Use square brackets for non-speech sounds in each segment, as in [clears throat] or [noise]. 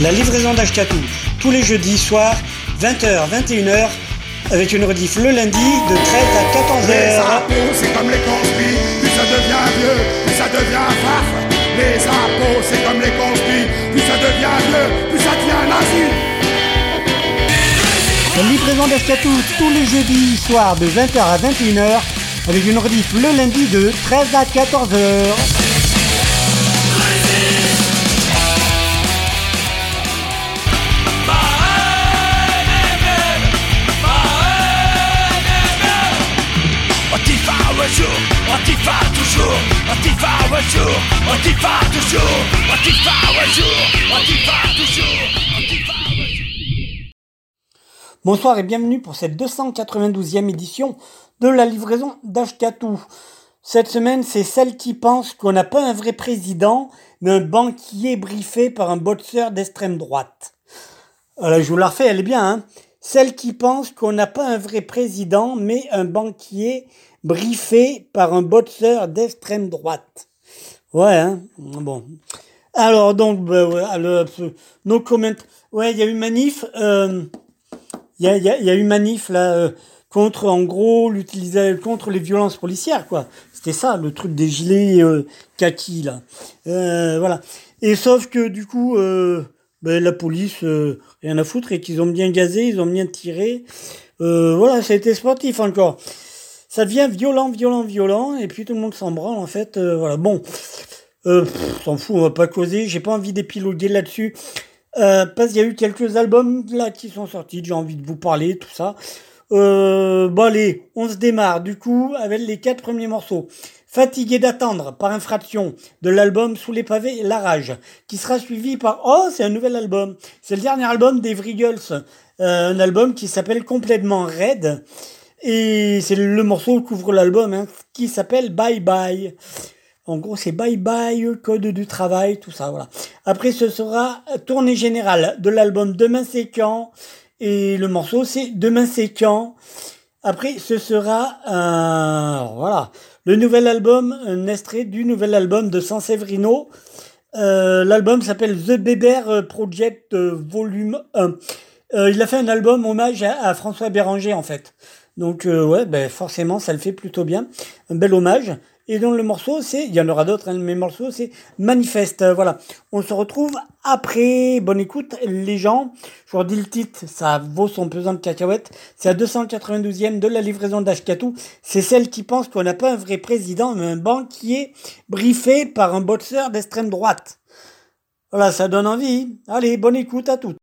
La livraison d'Ashkatou, tous les jeudis soirs, 20h, 21h, avec une rediff le lundi de 13 à Les 14h. impôts, c'est comme les conspires, plus ça devient vieux, plus ça devient farf. Les impôts, c'est comme les conspires, plus ça devient vieux, plus ça devient nazi. La livraison d'Ashkatou, tous les jeudis soirs de 20h à 21h, avec une rediff le lundi de 13 à 14h. Bonsoir et bienvenue pour cette 292e édition de la livraison d'Ashkatou. Cette semaine, c'est celle qui pense qu'on n'a pas un vrai président, mais un banquier briefé par un boxeur d'extrême droite. Alors, je vous la refais, elle est bien. Hein celle qui pense qu'on n'a pas un vrai président, mais un banquier briefé par un boxeur d'extrême droite. Ouais, hein bon. Alors, donc, bah, ouais, euh, no comment. Ouais, il y a eu manif. Euh, il y a, y a- y a eu manif là euh, contre en gros l'utilisation contre les violences policières quoi. C'était ça le truc des gilets euh, kaki là. Euh, voilà. Et sauf que du coup euh, ben, la police euh, rien à foutre et qu'ils ont bien gazé, ils ont bien tiré. Euh, voilà, ça a été sportif encore. Ça devient violent, violent, violent et puis tout le monde s'en branle en fait. euh, voilà. Bon. Euh, s'en fout, on va pas causer. J'ai pas envie d'épiloguer là-dessus. Euh, parce qu'il y a eu quelques albums là qui sont sortis, j'ai envie de vous parler, tout ça. Bon allez, on se démarre du coup avec les quatre premiers morceaux. Fatigué d'attendre par infraction de l'album Sous les pavés La Rage, qui sera suivi par Oh, c'est un nouvel album. C'est le dernier album des Vrigels, un album qui s'appelle complètement Red. Et c'est le morceau qui couvre l'album, hein, qui s'appelle Bye Bye. En gros, c'est bye bye, code du travail, tout ça, voilà. Après, ce sera tournée générale de l'album Demain c'est quand? Et le morceau, c'est Demain c'est quand? Après, ce sera, voilà, le nouvel album, un extrait du nouvel album de San Severino. Euh, L'album s'appelle The Beber Project euh, Volume 1. Euh, il a fait un album hommage à François Béranger, en fait. Donc, euh, ouais, ben, forcément, ça le fait plutôt bien. Un bel hommage. Et donc, le morceau, c'est, il y en aura d'autres, hein, mais le morceau, c'est Manifeste. Euh, voilà. On se retrouve après. Bonne écoute, les gens. Je vous redis le titre, ça vaut son pesant de cacahuètes. C'est la 292e de la livraison d'Ashkatou. C'est celle qui pense qu'on n'a pas un vrai président, mais un banquier briefé par un boxeur d'extrême droite. Voilà, ça donne envie. Allez, bonne écoute à toutes.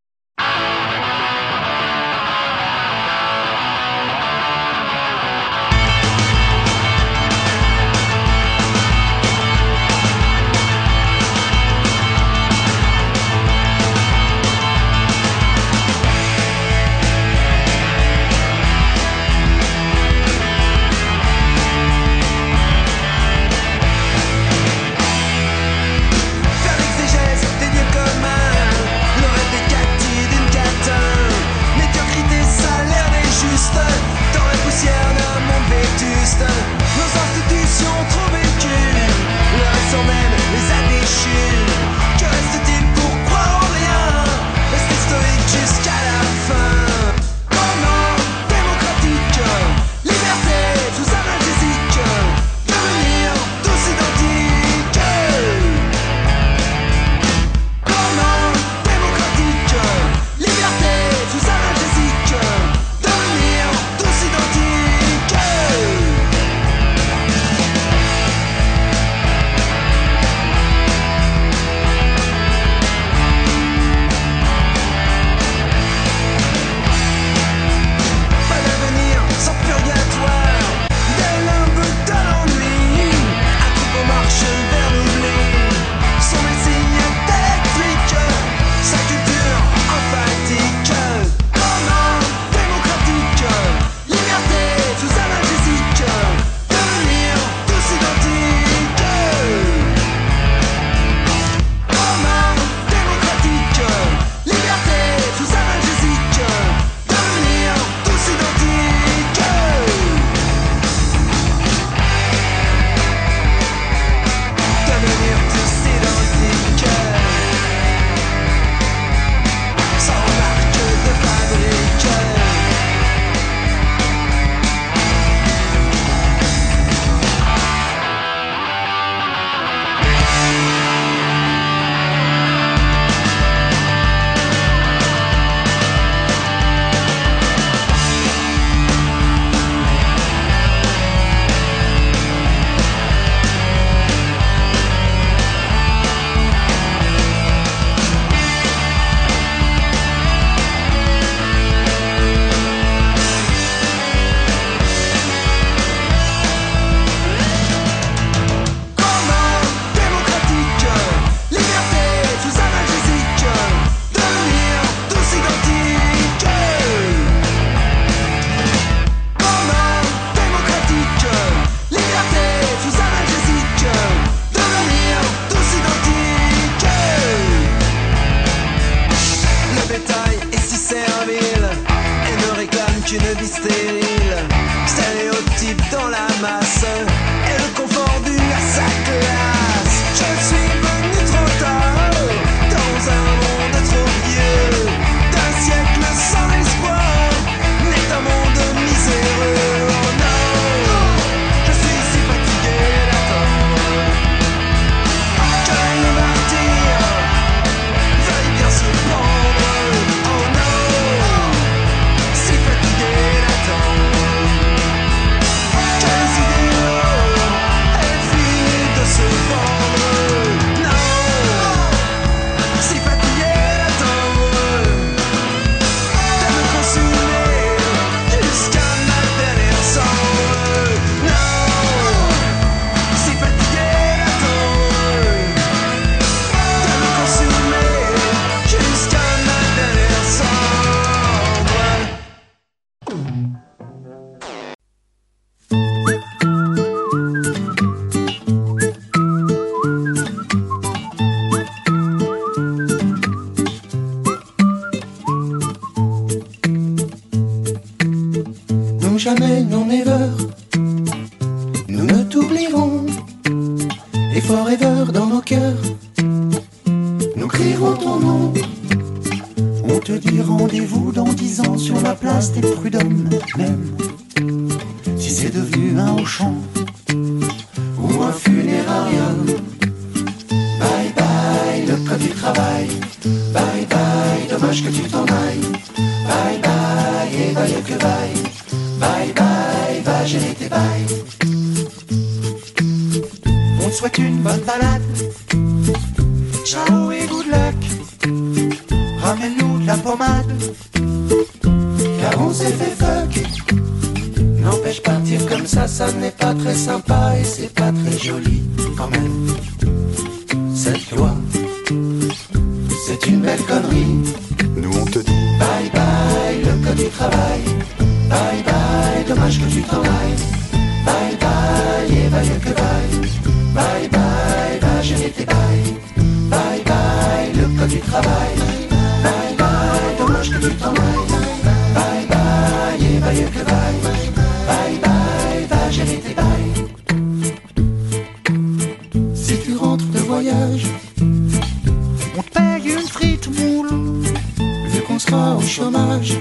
au chômage.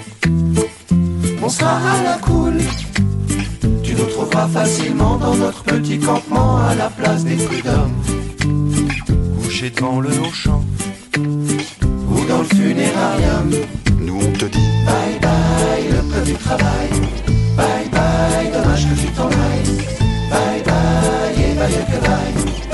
On sera à la cool. Tu nous trouveras facilement dans notre petit campement à la place des prud'hommes. Couché devant le haut champ ou dans le funérarium. Nous on te dit bye bye le peu du travail. Bye bye, dommage que tu t'en ailles. Bye bye, et bye que bye.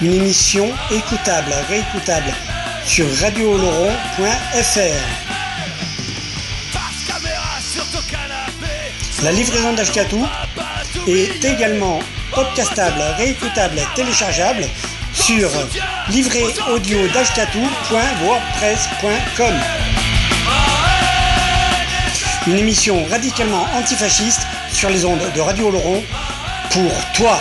Une émission écoutable, réécoutable sur radiooloron.fr. La livraison d'Ashkatou est également podcastable, réécoutable, téléchargeable sur livréaudio.wordpress.com Une émission radicalement antifasciste sur les ondes de Radio Laurent pour toi.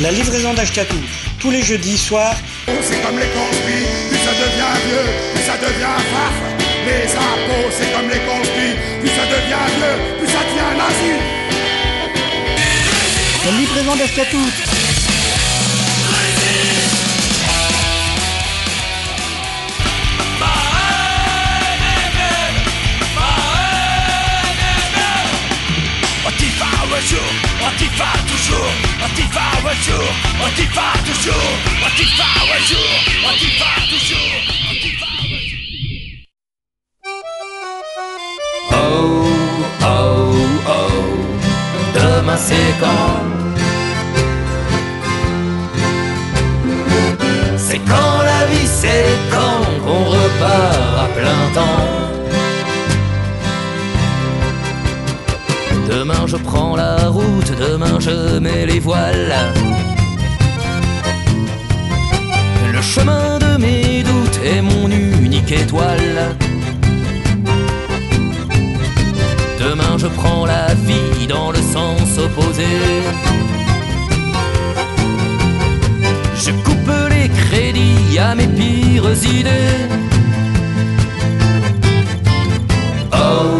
La livraison d'Ashkatou, tous les jeudis soirs. C'est comme les conspires, plus ça devient vieux, plus ça devient farf. Les impôts, c'est comme les conspires, plus ça devient vieux, plus ça devient nazi. La livraison d'Ashkatou. Jour, Antifa toujours, Antifa un jour, Antifa toujours, Antifa un jour, Antifa toujours, Antifa Oh, oh, oh, demain c'est quand demain je mets les voiles Le chemin de mes doutes est mon unique étoile Demain je prends la vie dans le sens opposé. Je coupe les crédits à mes pires idées. Oh,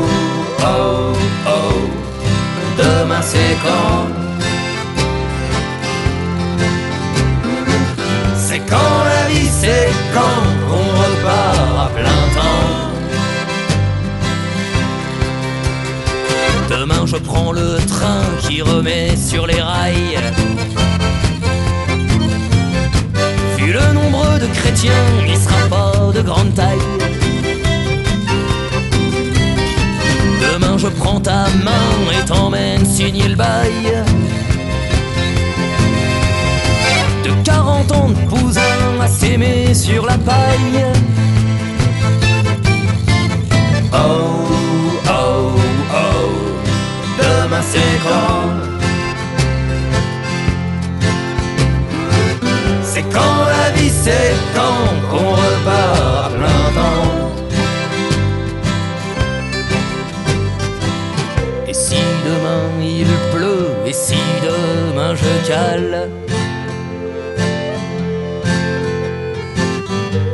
C'est quand la vie, c'est quand on repart à plein temps. Demain je prends le train qui remet sur les rails. Vu le nombre de chrétiens, il sera pas de grande taille. Je prends ta main et t'emmène signer le bail. De 40 ans de poussin à s'aimer sur la paille. Oh, oh, oh, demain c'est quand? C'est quand la vie, c'est quand qu'on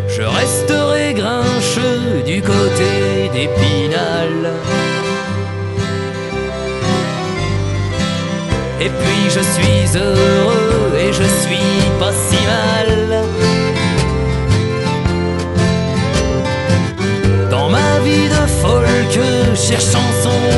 Je resterai grincheux du côté d'Épinal. Et puis je suis heureux et je suis pas si mal. Dans ma vie de folk, cherchant son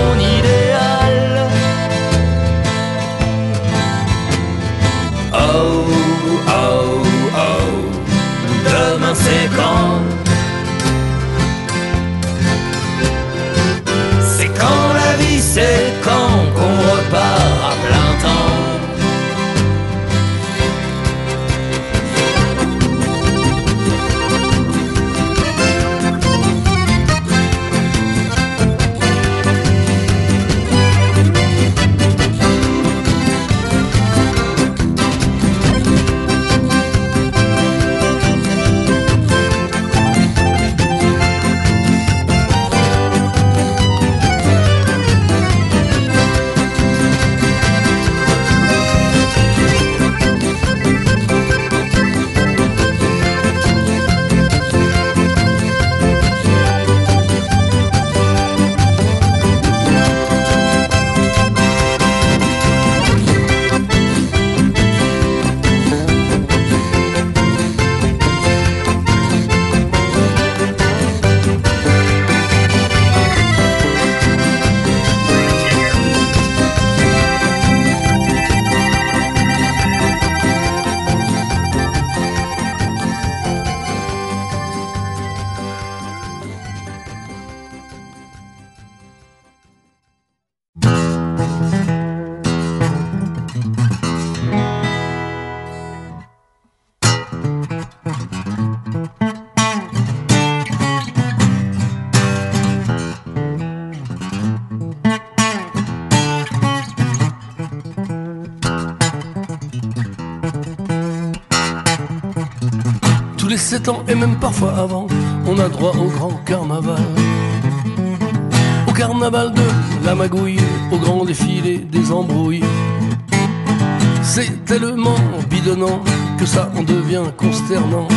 les 7 ans et même parfois avant, on a droit au grand carnaval. Au carnaval de la magouille, au grand défilé des embrouilles. C'est tellement bidonnant que ça en devient consternant.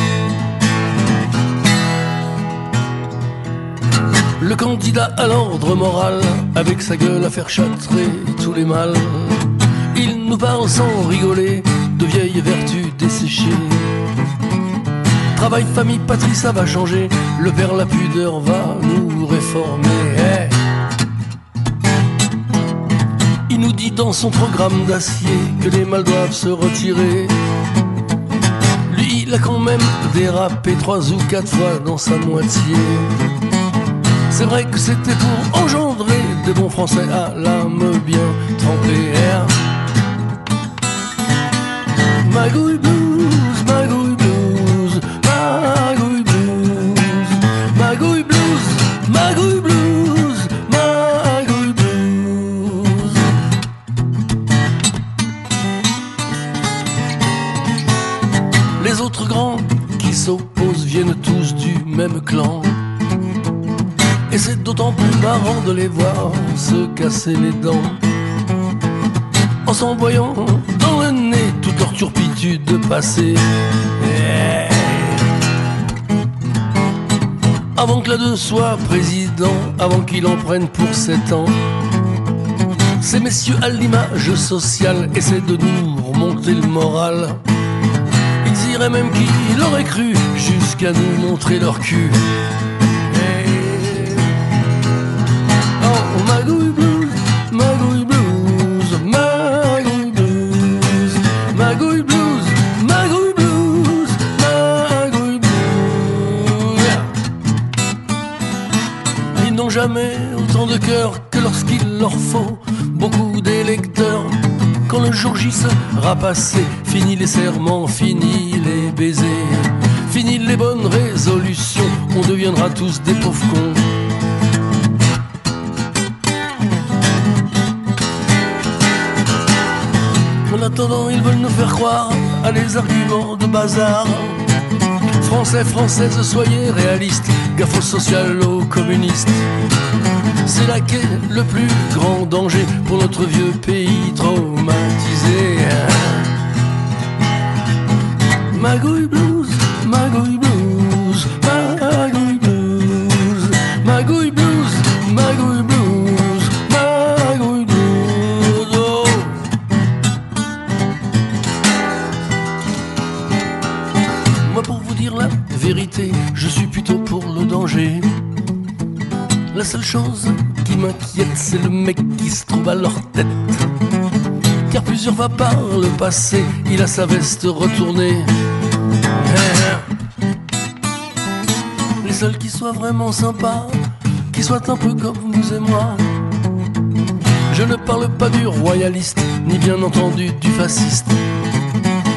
Le candidat à l'ordre moral, avec sa gueule à faire châtrer tous les mâles, il nous parle sans rigoler de vieilles vertus desséchées. Travail, famille, patrie, ça va changer. Le père, la pudeur va nous réformer. Eh. Il nous dit dans son programme d'acier que les mâles doivent se retirer. Lui, il a quand même dérapé trois ou quatre fois dans sa moitié. C'est vrai que c'était pour engendrer des bons Français à l'âme bien trempée. Blues, les voir se casser les dents en s'envoyant dans le nez toute leur turpitude de passé. Eh. Avant que l'un d'eux soit président, avant qu'il en prenne pour sept ans, ces messieurs à l'image sociale essaient de nous remonter le moral. Ils iraient même qui l'aurait cru jusqu'à nous montrer leur cul. Sera passé, fini les serments, fini les baisers, fini les bonnes résolutions, on deviendra tous des pauvres cons. En attendant, ils veulent nous faire croire à des arguments de bazar. Français, soyez réalistes, gaffe aux communistes. C'est là qu'est le plus grand danger pour notre vieux pays traumatisé. Magouille blues, dire la vérité, je suis plutôt pour le danger. La seule chose qui m'inquiète, c'est le mec qui se trouve à leur tête. Car plusieurs fois par le passé, il a sa veste retournée. Eh. Les seuls qui soient vraiment sympas, qui soient un peu comme vous et moi. Je ne parle pas du royaliste, ni bien entendu du fasciste.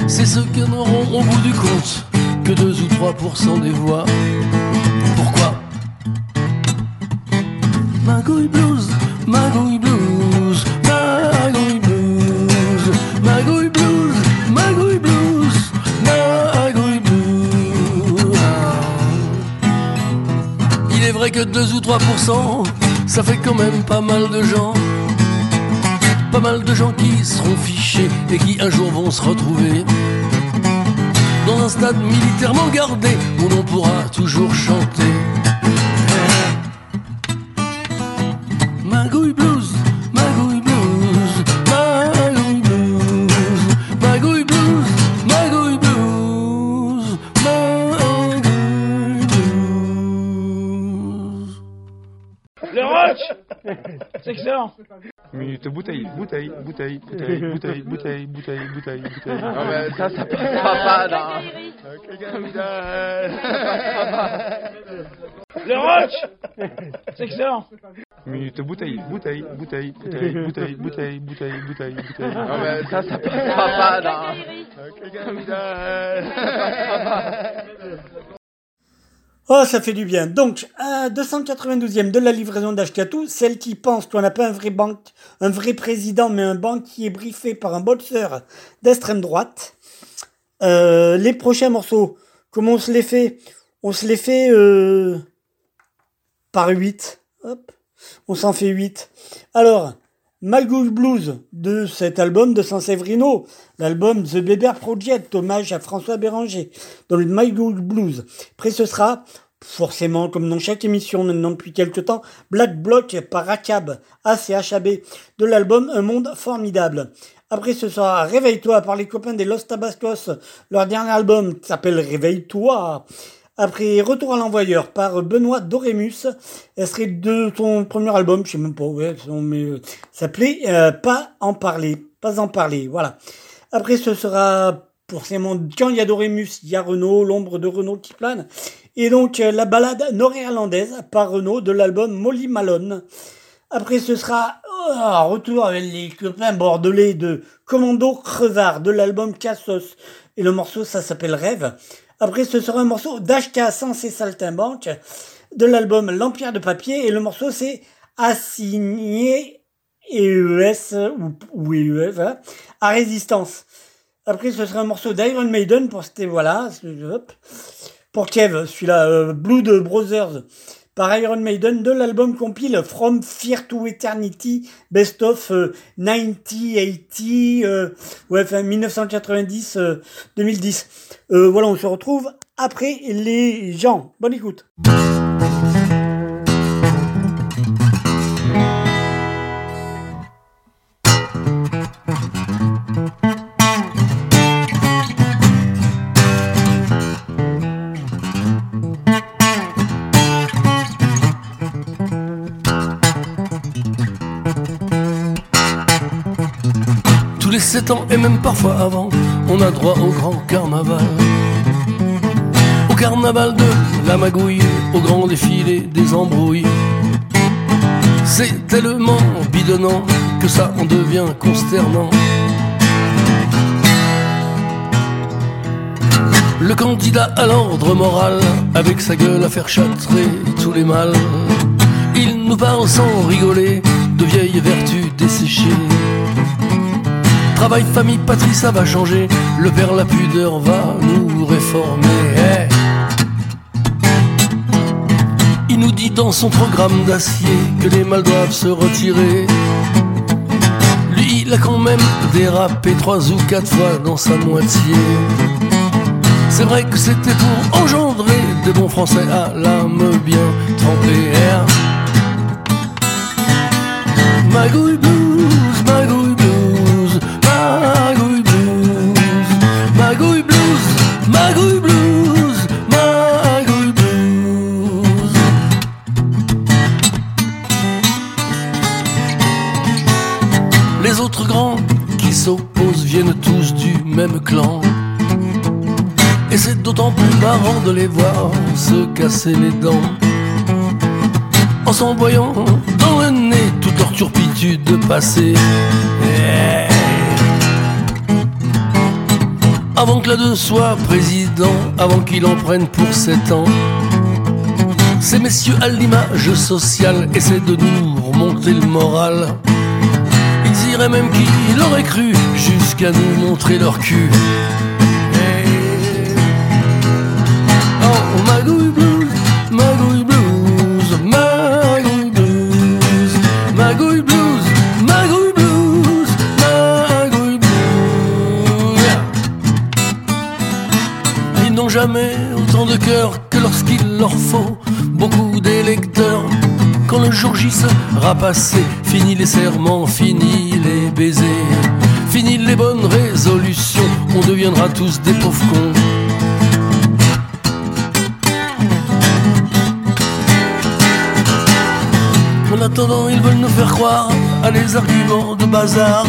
C'est ceux qui n'auront au bout du compte que 2 ou 3% des voix. Pourquoi? Magouille blues, magouille blues, magouille blues, magouille blues, magouille blues, magouille blues. Il est vrai que 2 ou 3%, ça fait quand même pas mal de gens. Pas mal de gens qui seront fichés et qui un jour vont se retrouver un stade militairement gardé où l'on pourra toujours chanter. C'est excellent Minute bouteille, bouteille, bouteille, bouteille, bouteille, bouteille, bouteille, bouteille, bouteille. Non, mais ça, ça passera pas. Le C'est excellent Minute bouteille, bouteille, bouteille, bouteille, bouteille, bouteille, bouteille, bouteille, bouteille. Non, mais ça, ça passera pas. Oh, ça fait du bien. Donc, à 292e de la livraison d'Ashkatou, celle qui pense qu'on n'a pas un vrai banque, un vrai président, mais un banquier briefé par un boxeur d'extrême droite. Euh, les prochains morceaux Comment on se les fait? On se les fait euh, par 8. Hop. On s'en fait 8. Alors, My Good Blues de cet album de San Severino, l'album The Beber Project, hommage à François Béranger, dans le My Good Blues. Après, ce sera forcément, comme dans chaque émission maintenant depuis quelques temps, Black Block par Akab, ACHAB, de l'album Un Monde Formidable. Après, ce sera Réveille-toi par les copains des Los Tabascos, leur dernier album s'appelle Réveille-toi. Après, Retour à l'envoyeur par Benoît Dorémus. Elle serait de son premier album, je sais même pas, ouais, mais euh, s'appelait euh, Pas en parler, pas en parler, voilà. Après, ce sera forcément quand il y a Dorémus, il y a Renault, l'ombre de Renault qui plane. Et donc euh, la balade nord-irlandaise par Renault de l'album Molly Malone. Après, ce sera oh, retour avec les copains bordelais de Commando Crevard de l'album Cassos. Et le morceau, ça s'appelle Rêve. Après, ce sera un morceau d'HK Sans et Saltimbanque de l'album L'Empire de Papier. Et le morceau, c'est Assigné EES ou, ou EEF hein, à Résistance. Après, ce sera un morceau d'Iron Maiden pour c'était voilà, pour Kev, celui-là, euh, Blood Brothers par Iron Maiden de l'album compile From Fear to Eternity, Best of euh, 90, 80, euh, ouais, enfin 1990, 2010. Euh, voilà, on se retrouve après les gens. Bonne écoute. Tous les 7 ans et même parfois avant, on a droit au grand carnaval. Au carnaval de la magouille, au grand défilé des embrouilles. C'est tellement bidonnant que ça en devient consternant. Le candidat à l'ordre moral, avec sa gueule à faire châtrer tous les mâles. Il nous parle sans rigoler de vieilles vertus desséchées. Travail, famille, patrie, ça va changer. Le père, la pudeur va nous réformer. Il nous dit dans son programme d'acier que les mâles doivent se retirer. Lui, il a quand même dérapé trois ou quatre fois dans sa moitié. C'est vrai que c'était pour engendrer des bons Français à l'âme bien trempée. De les voir se casser les dents en s'envoyant dans le nez toute leur turpitude passée. Eh. Avant que l'un d'eux soit président, avant qu'il en prenne pour sept ans, ces messieurs à l'image sociale essaient de nous remonter le moral. Ils diraient même qu'ils auraient cru jusqu'à nous montrer leur cul. Magouille magouille magouille magouille magouille magouille. Ils n'ont jamais autant de cœur que lorsqu'il leur faut beaucoup d'électeurs. Quand le jour J sera passé, fini les serments, fini les baisers, fini les bonnes résolutions, on deviendra tous des pauvres cons. Ils veulent nous faire croire à des arguments de bazar.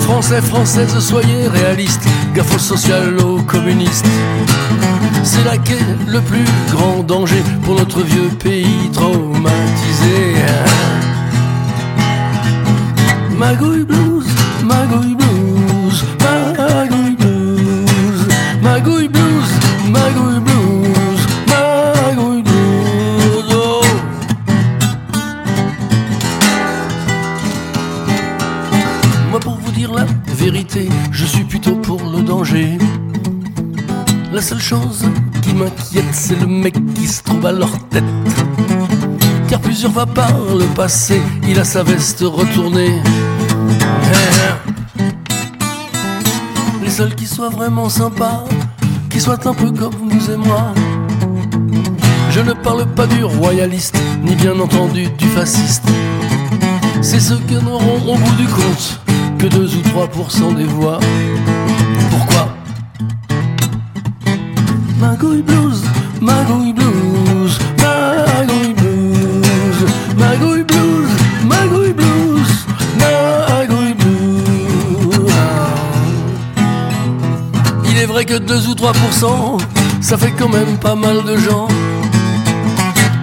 Français, Françaises, soyez réalistes, gaffe au social, aux communistes. C'est là qu'est le plus grand danger pour notre vieux pays traumatisé. Magouille blues, magouille pour vous dire la vérité, je suis plutôt pour le danger. La seule chose qui m'inquiète, c'est le mec qui se trouve à leur tête. Car plusieurs fois par le passé, il a sa veste retournée. Eh, Les seuls qui soient vraiment sympas, qui soient un peu comme vous et moi. Je ne parle pas du royaliste, ni bien entendu du fasciste. C'est ceux qui n'auront au bout du compte que 2 ou 3% des voix. Pourquoi? Magouille blues, magouille blues, magouille blues, magouille blues, magouille blues, magouille blues. Il est vrai que 2 ou 3%, ça fait quand même pas mal de gens.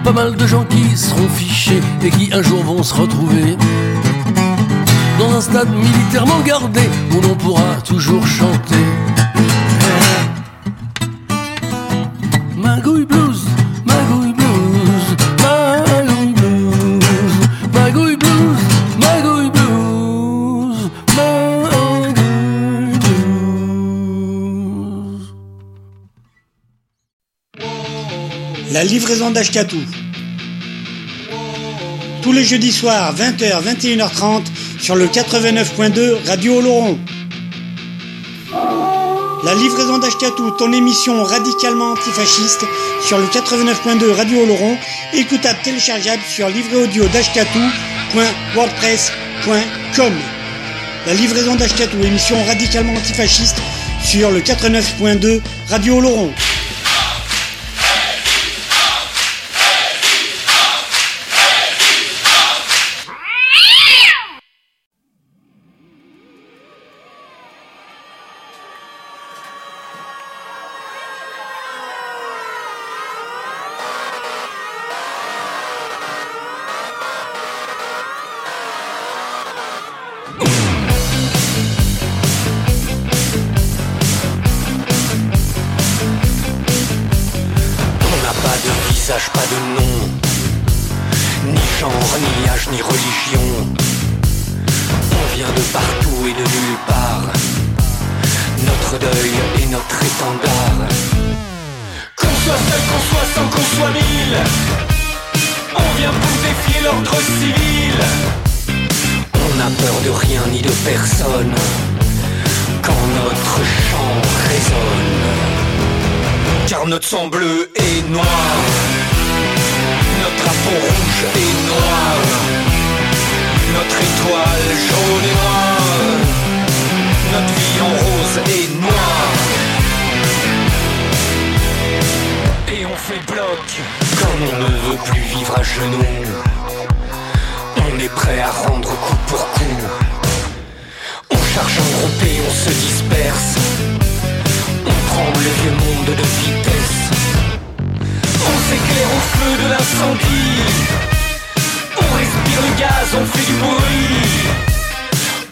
Pas mal de gens qui seront fichés et qui un jour vont se retrouver dans un stade militairement gardé où l'on pourra toujours chanter. Magouille blues, magouille blues, magouille blues, magouille blues, magouille blues, magouille blues. La livraison d'Ashkatou. Tous les jeudis soirs, 20h, 21h30, sur le 89.2 Radio Oloron. La livraison d'Ashkatou, ton émission radicalement antifasciste, sur le 89.2 Radio Oloron, écoutable téléchargeable sur livréaudio.wordpress.com. La livraison d'Ashkatou, émission radicalement antifasciste, sur le 89.2 Radio Oloron.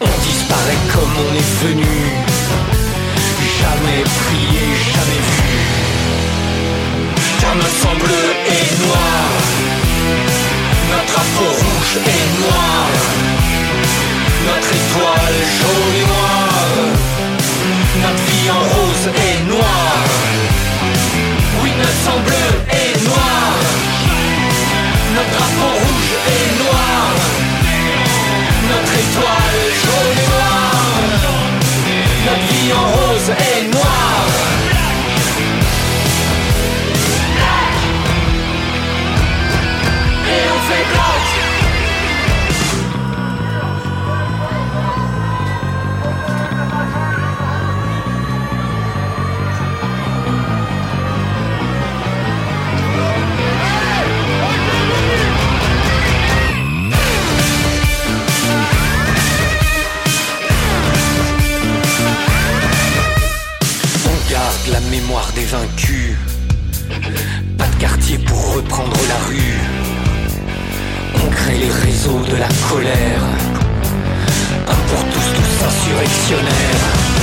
On disparaît comme on est venu vaincus. Pas de quartier pour reprendre la rue. On crée les réseaux de la colère. Un pour tous, tous insurrectionnaires.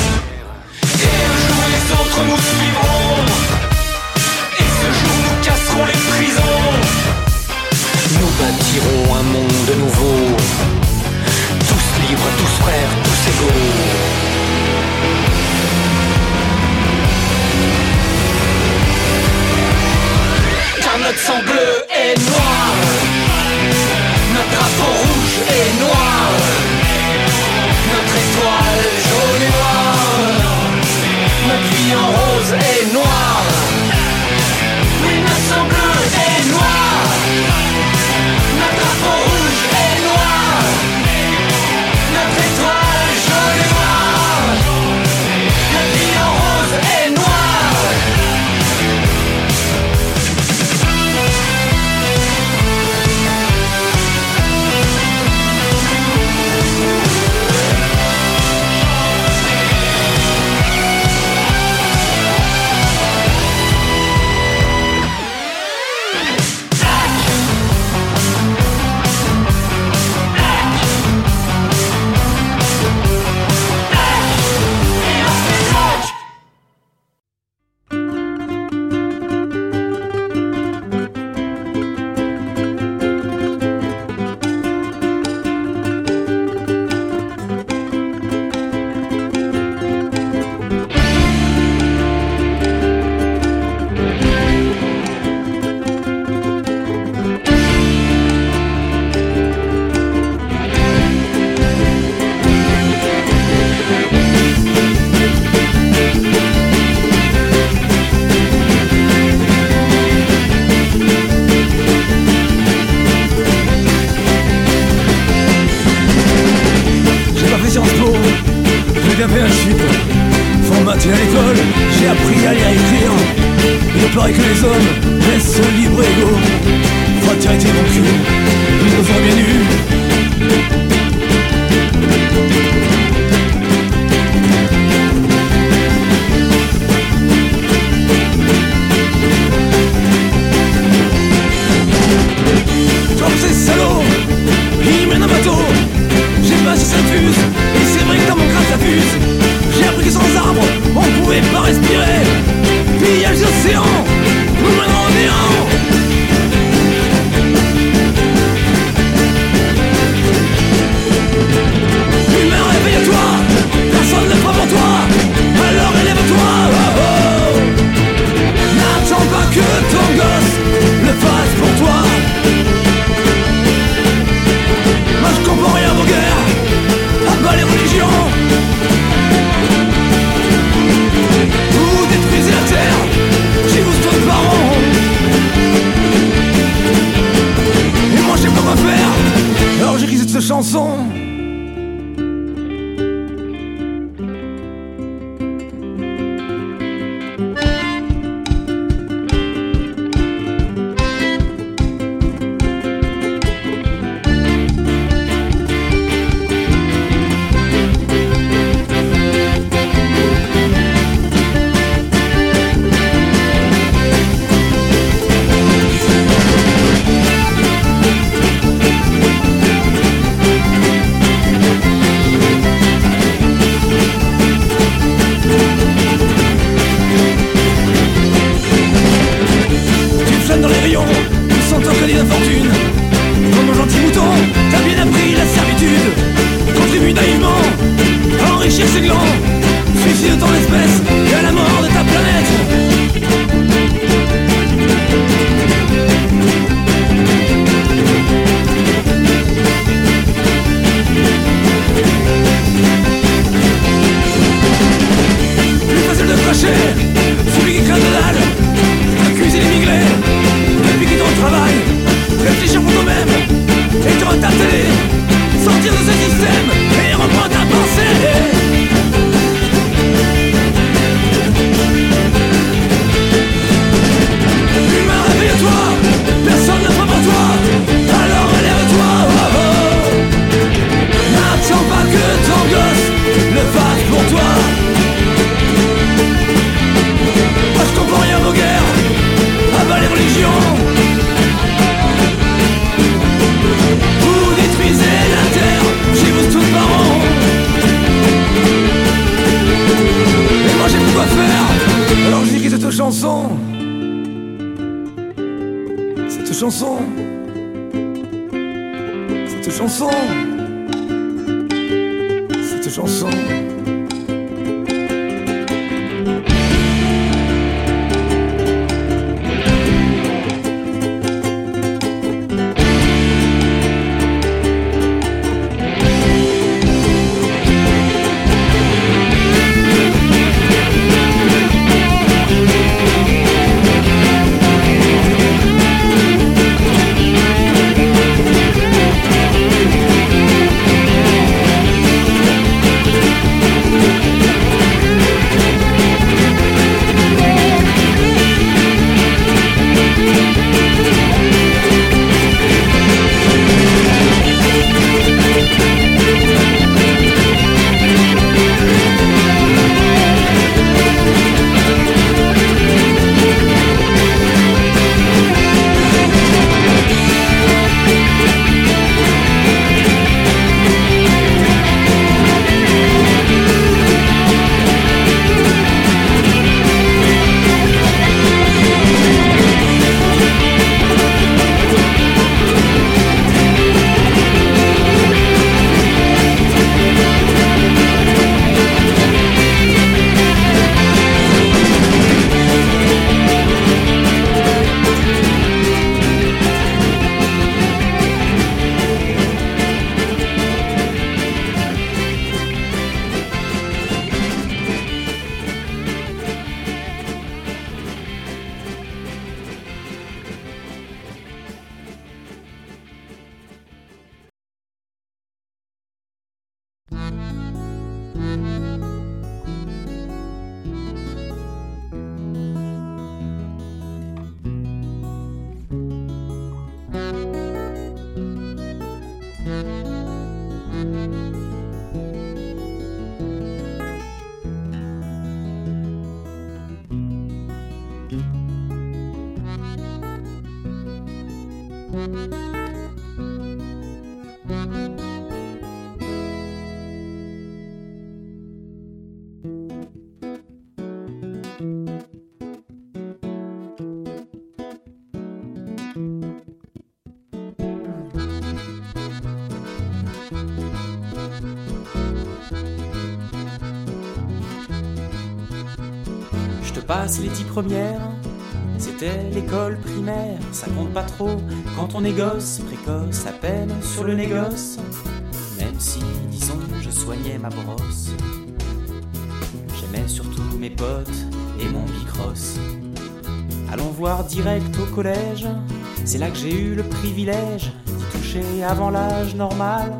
C'est là que j'ai eu le privilège d'y toucher avant l'âge normal,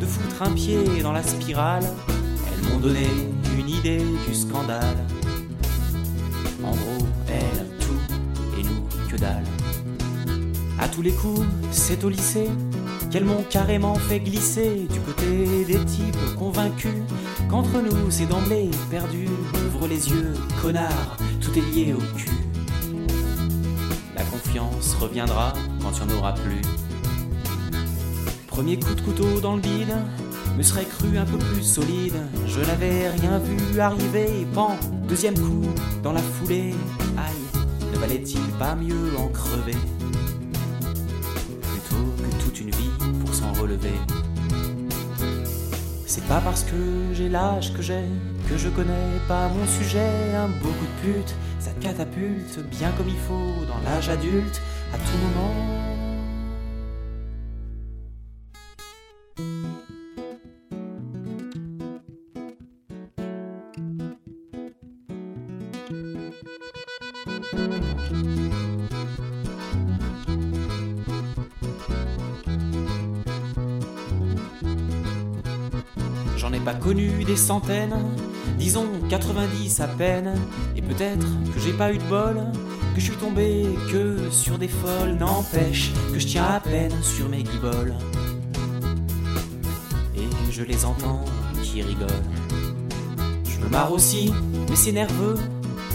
de foutre un pied dans la spirale. Elles m'ont donné une idée du scandale. En gros, elles, tout, et nous, que dalle. À tous les coups, c'est au lycée qu'elles m'ont carrément fait glisser du côté des types convaincus qu'entre nous c'est d'emblée perdu. Ouvre les yeux, connard, tout est lié au cul. Reviendra quand il n'y en plus. Premier coup de couteau dans le bide, me serais cru un peu plus solide. Je n'avais rien vu arriver, pan, deuxième coup dans la foulée. Aïe, ne valait-il pas mieux en crever? Plutôt que toute une vie pour s'en relever. C'est pas parce que j'ai l'âge que j'ai que je connais pas mon sujet. Un beau coup de pute, ça te catapulte bien comme il faut dans l'âge adulte, à tout moment. J'en ai pas connu des centaines, disons 90 à peine, et peut-être que j'ai pas eu de bol, que je suis tombé que sur des folles, n'empêche que je tiens à peine sur mes guiboles. Et je les entends qui rigolent. Je me marre aussi, mais c'est nerveux.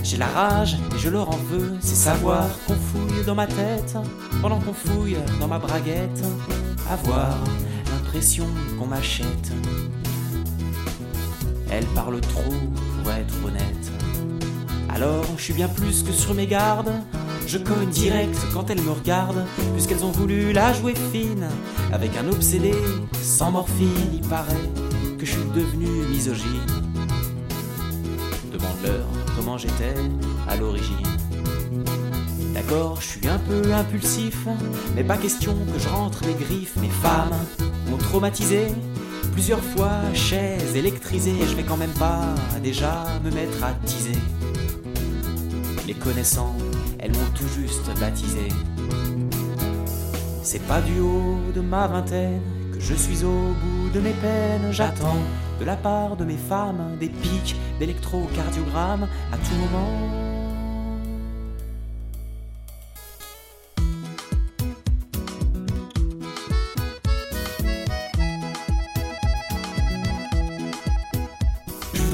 J'ai la rage et je leur en veux, c'est savoir qu'on fouille dans ma tête, pendant qu'on fouille dans ma braguette, avoir l'impression qu'on m'achète. Elle parle trop pour être honnête. Alors je suis bien plus que sur mes gardes. Je cogne direct quand elles me regardent, puisqu'elles ont voulu la jouer fine. Avec un obsédé sans morphine, il paraît que je suis devenu misogyne. Demande-leur comment j'étais à l'origine. D'accord, je suis un peu impulsif, mais pas question que je rentre les griffes. Mes femmes m'ont traumatisé, plusieurs fois chaise électrisée. Je vais quand même pas déjà me mettre à teaser. Les connaissant, elles m'ont tout juste baptisé. C'est pas du haut de ma vingtaine que je suis au bout de mes peines. J'attends de la part de mes femmes des pics d'électrocardiogramme à tout moment.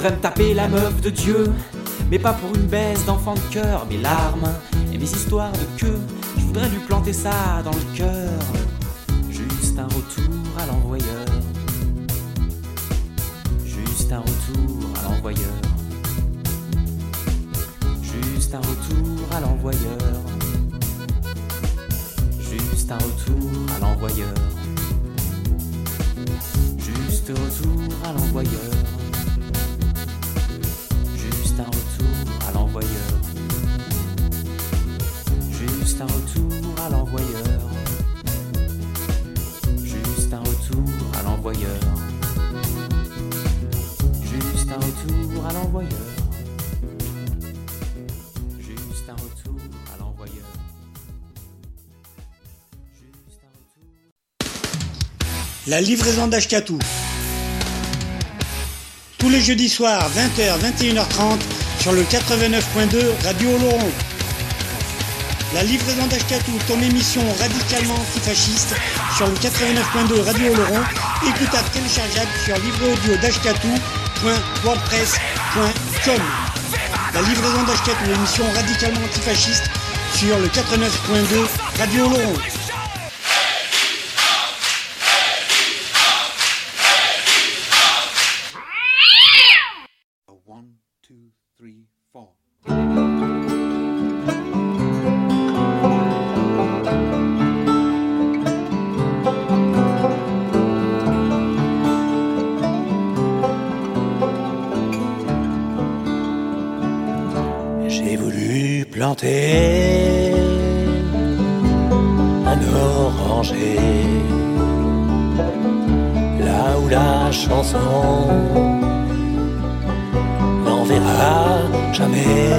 Voudrais me taper la meuf de Dieu, mais pas pour une baisse d'enfant de cœur, mes larmes et mes histoires de queue. Je voudrais lui planter ça dans le cœur, juste un retour à l'envoyeur. Juste un retour à l'envoyeur. Juste un retour à l'envoyeur. Juste un retour à l'envoyeur. Juste retour à l'envoyeur. Juste un retour à l'envoyeur. Juste un retour à l'envoyeur. Juste un retour à l'envoyeur. Juste un retour à l'envoyeur. La livraison d'Ashkatou. Tous les jeudis soirs, 20h, 21h30, sur le 89.2 Radio Oloron. La livraison d'Ashkatou, ton émission radicalement antifasciste, sur le 89.2 Radio Oloron, écoutable téléchargeable sur livreaudio.wordpress.com. La livraison d'Ashkatou, émission radicalement antifasciste, sur le 89.2 Radio Oloron. Un oranger. Là où la chanson n'enverra jamais,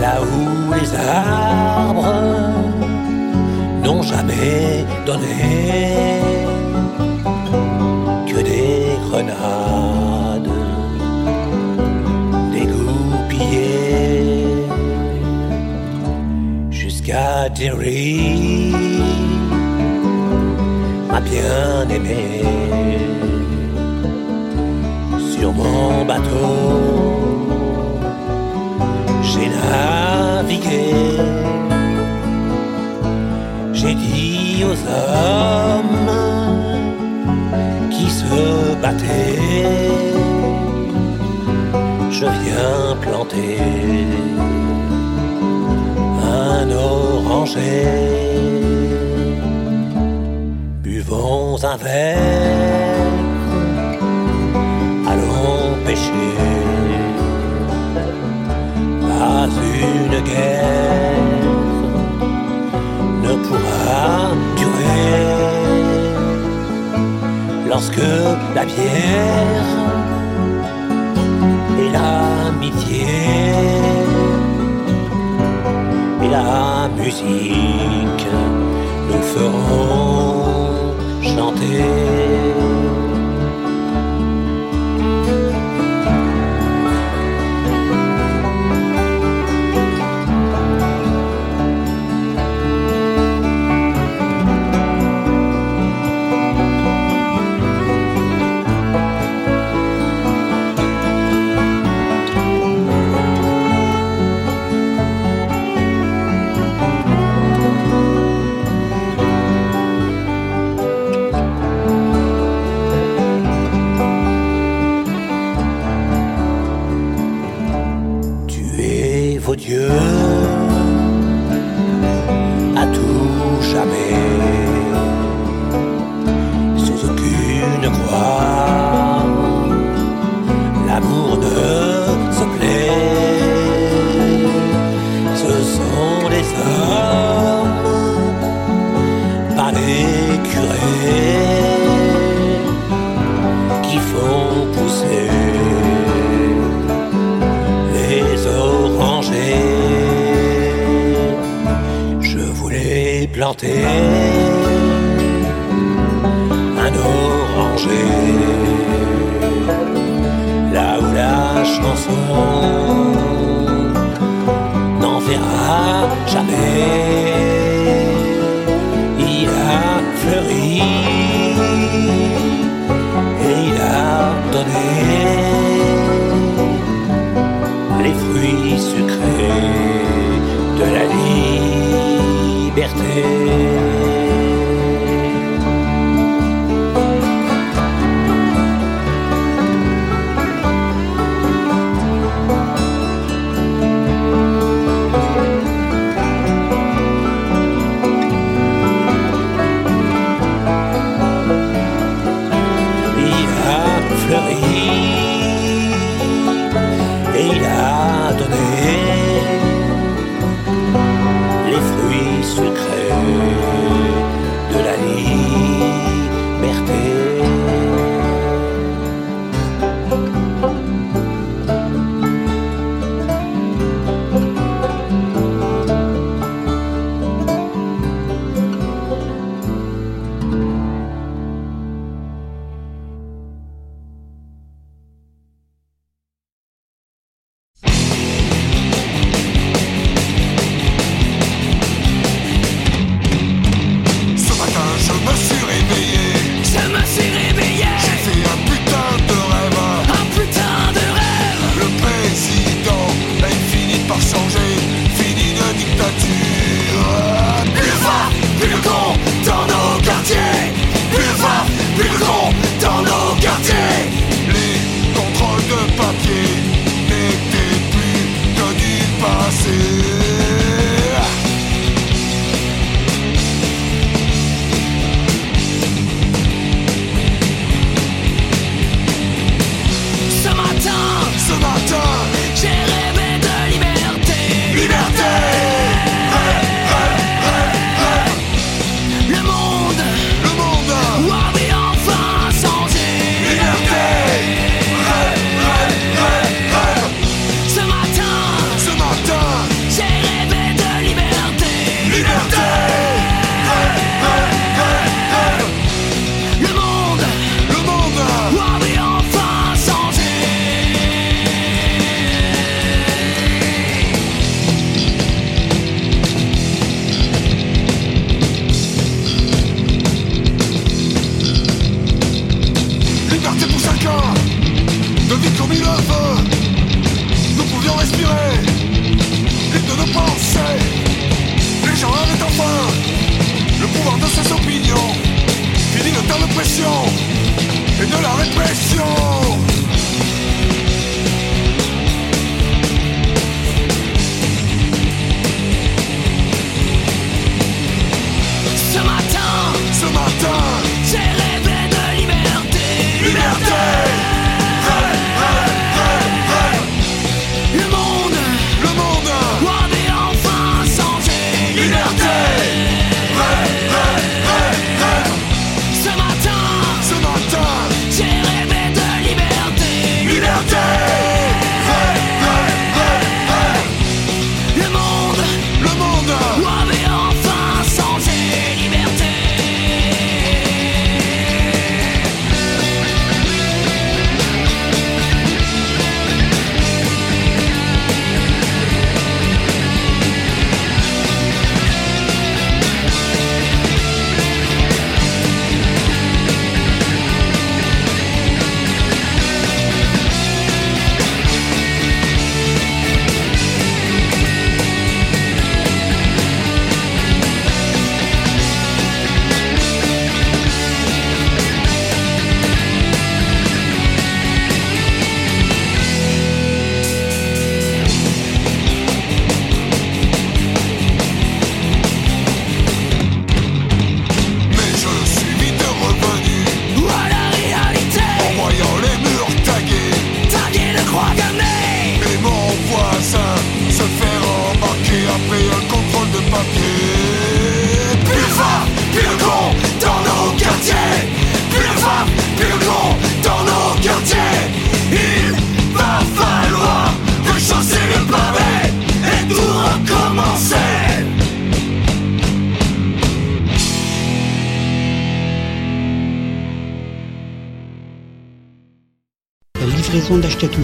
là où les arbres n'ont jamais donné que des grenades Terry, ma bien-aimée, sur mon bateau. J'ai navigué, j'ai dit aux hommes qui se battaient, je viens planter un oranger. Buvons un verre, allons pêcher. Pas une guerre ne pourra durer lorsque la bière et l'amitié la musique nous feront chanter. Dieux à tout jamais, sans aucune croix. Un oranger là où la chanson n'en verra jamais. Il a fleuri et il a donné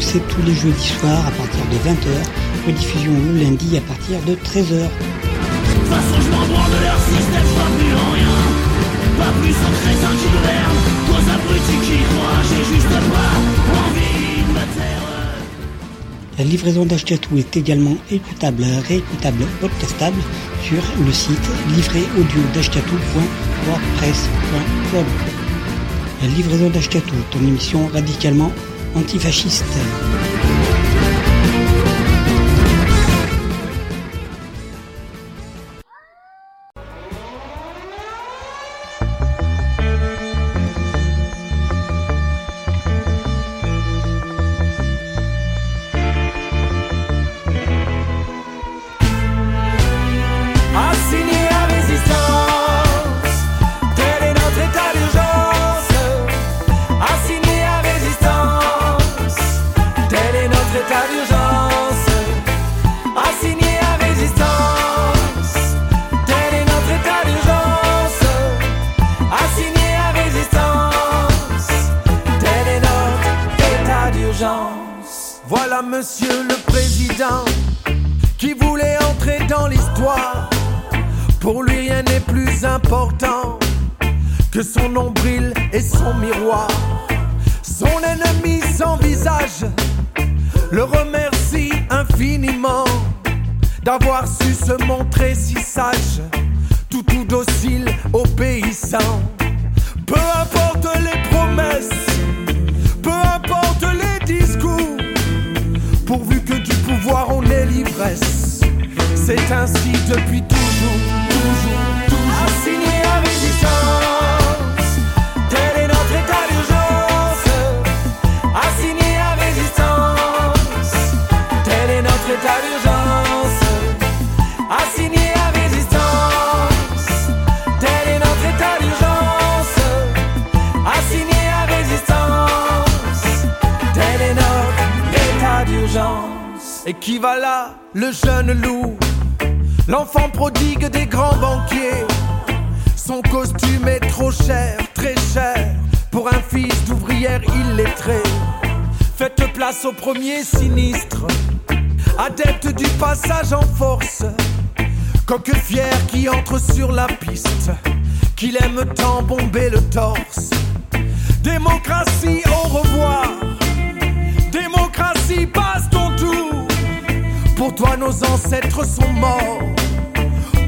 c'est tous les jeudis soirs à partir de 20h, rediffusion le lundi à partir de 13h. De toute façon, je m'en branle de leur système, je vois plus en rien. Pas plus en crétin qui gouverne. Toi, abrutis qui croient, j'ai juste pas envie de me taire. La livraison d'Ashkatou est également écoutable, réécoutable, podcastable sur le site livréaudio.wordpress.com. La livraison d'Ashkatou, ton émission radicalement antifasciste. Et qui va là, le jeune loup, l'enfant prodigue des grands banquiers. Son costume est trop cher, très cher, pour un fils d'ouvrière illettré. Faites place au premier sinistre, adepte du passage en force. Coque fier qui entre sur la piste, qu'il aime tant bomber le torse. Démocratie, au revoir. Démocratie, passe. Pour toi, nos ancêtres sont morts.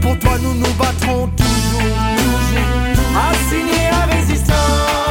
Pour toi, nous nous battrons toujours. toujours. À résistance,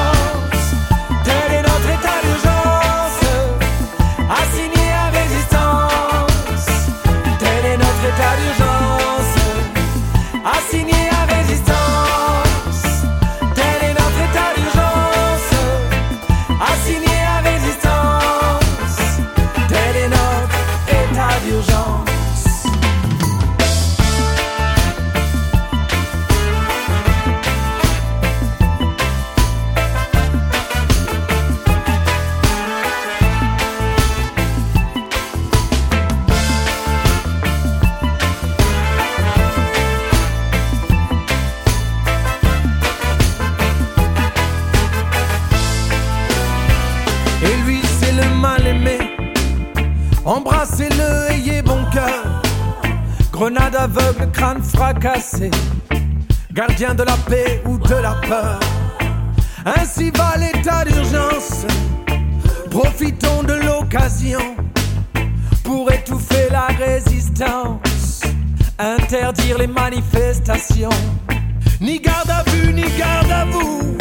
crâne fracassé. Gardien de la paix ou de la peur. Ainsi va l'état d'urgence. Profitons de l'occasion pour étouffer la résistance. Interdire les manifestations. Ni garde à vue, ni garde à vous.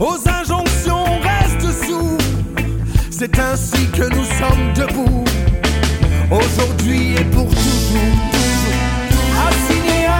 Aux injonctions, on reste sous. C'est ainsi que nous sommes debout. Aujourd'hui et pour toujours.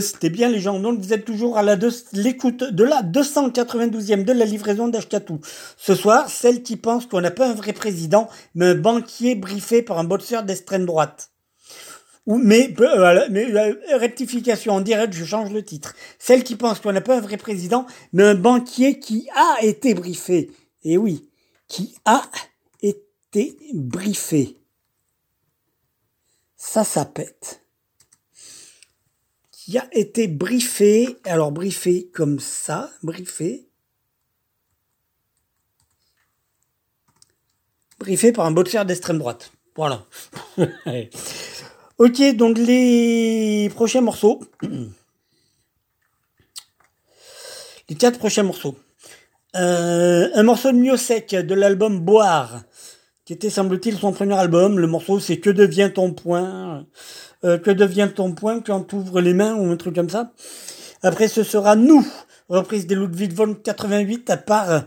C'était bien les gens. Donc vous êtes toujours à l'écoute de la 292e de la livraison d'Ashkatou. Ce soir, celle qui pense qu'on n'a pas un vrai président, mais un banquier briefé par un boxeur d'extrême droite. Mais, euh, euh, rectification en direct, je change le titre. Celle qui pense qu'on n'a pas un vrai président, mais un banquier qui a été briefé. Et oui, qui a été briefé. Ça, ça pète qui a été briefé, alors briefé comme ça, briefé, briefé par un boxeur d'extrême droite. Voilà. [laughs] ok, donc les prochains morceaux. [clears throat] Les quatre prochains morceaux. Euh, un morceau de Miosek de l'album Boire, qui était semble-t-il son premier album. Le morceau c'est Que devient ton point? Euh, Que devient ton point quand tu ouvres les mains ou un truc comme ça. Après ce sera Nous, reprise des Ludwig von 88 par euh,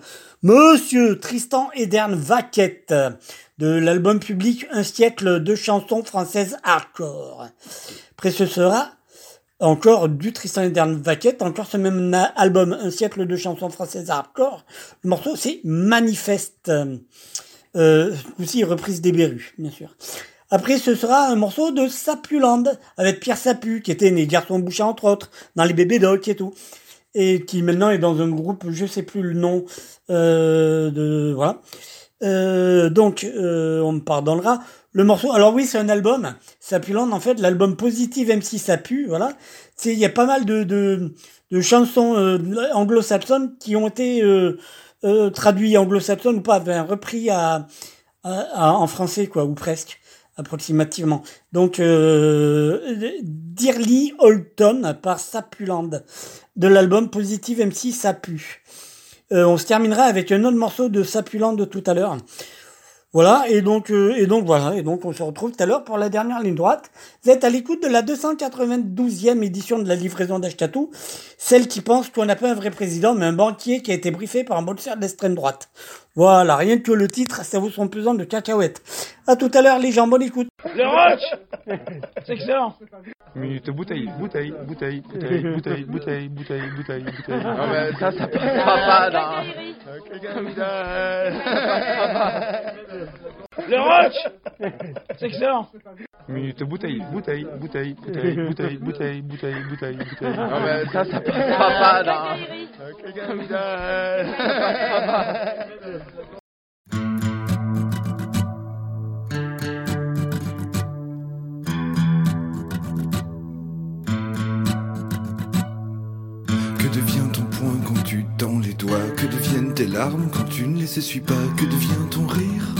Monsieur Tristan Edern Vaquette de l'album public Un siècle de chansons françaises hardcore. Après ce sera encore du Tristan Edern Vaquette, encore ce même album Un siècle de chansons françaises hardcore. Le morceau c'est Manifeste. Euh, aussi reprise des Berus, bien sûr. Après, ce sera un morceau de Sapuland, avec Pierre Sapu, qui était né garçon boucher entre autres, dans les bébés doc et tout. Et qui maintenant est dans un groupe, je sais plus le nom, euh, de, voilà. Euh, donc, euh, on me pardonnera. Le morceau, alors oui, c'est un album. Sapuland, en fait, l'album Positive MC Sapu, voilà. C'est, il y a pas mal de, de, chansons anglo-saxonnes qui ont été traduites anglo-saxonnes ou pas, enfin, repris à- à- en français, quoi, ou presque, approximativement. Donc, euh, Dearly Holton par Sapuland, de l'album Positive MC Sapu. Euh, on se terminera avec un autre morceau de Sapuland de tout à l'heure. Voilà, et donc, euh, et donc voilà, et donc on se retrouve tout à l'heure pour la dernière ligne droite. Vous êtes à l'écoute de la 292e édition de la livraison d'Ashkatou, celle qui pense qu'on n'a pas un vrai président, mais un banquier qui a été briefé par un boxeur d'extrême droite. Voilà, rien que le titre, ça vous son pesant de cacahuètes. À tout à l'heure les gens, bonne écoute. Le roach C'est excellent Minute bouteille, bouteille, bouteille, bouteille, bouteille, bouteille, bouteille, bouteille, bouteille. Non, mais ça, ça passera pas. Le roach C'est excellent Minute bouteille, bouteille, bouteille, bouteille, bouteille, bouteille, bouteille, bouteille, bouteille. Non, mais ça, ça passera pas dans. Que devient ton poing quand tu tends les doigts? Que deviennent tes larmes quand tu ne les essuies pas? Que devient ton rire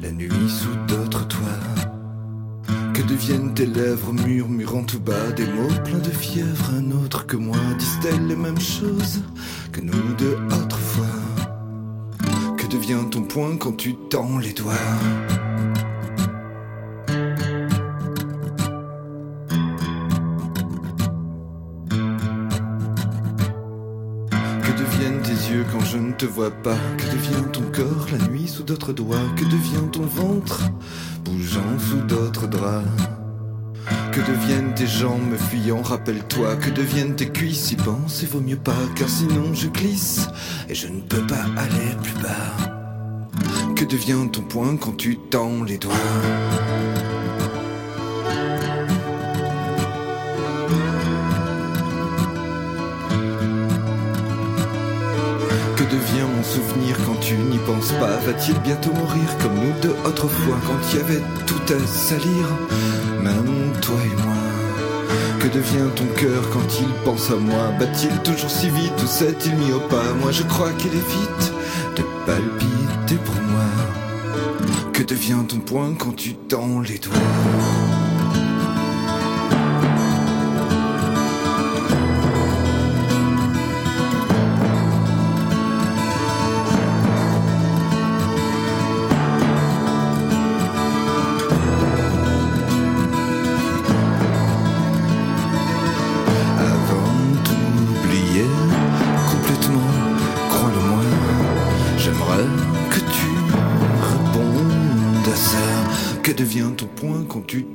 la nuit sous d'autres toits? Que deviennent tes lèvres murmurant tout bas? Des mots pleins de fièvre, un autre que moi Disent-elles les mêmes choses que nous deux autrefois Que devient ton poing quand tu tends les doigts. Que deviennent tes yeux quand je ne te vois pas? Que devient ton corps la nuit sous d'autres doigts? Que devient ton ventre bougeant sous d'autres draps? Que deviennent tes jambes me fuyant Rappelle-toi. Que deviennent tes cuisses Y penser vaut mieux pas car sinon je glisse Et je ne peux pas aller plus bas. Que devient ton poing quand tu tends les doigts? Que devient mon souvenir quand tu n'y penses pas? Va-t-il bientôt mourir comme nous deux autrefois Quand il y avait tout à salir? Toi et moi. Que devient ton cœur quand il pense à moi? Bat-il toujours si vite ou s'est-il mis au pas? Moi je crois qu'il évite de palpiter pour moi. Que devient ton poing quand tu tends les doigts?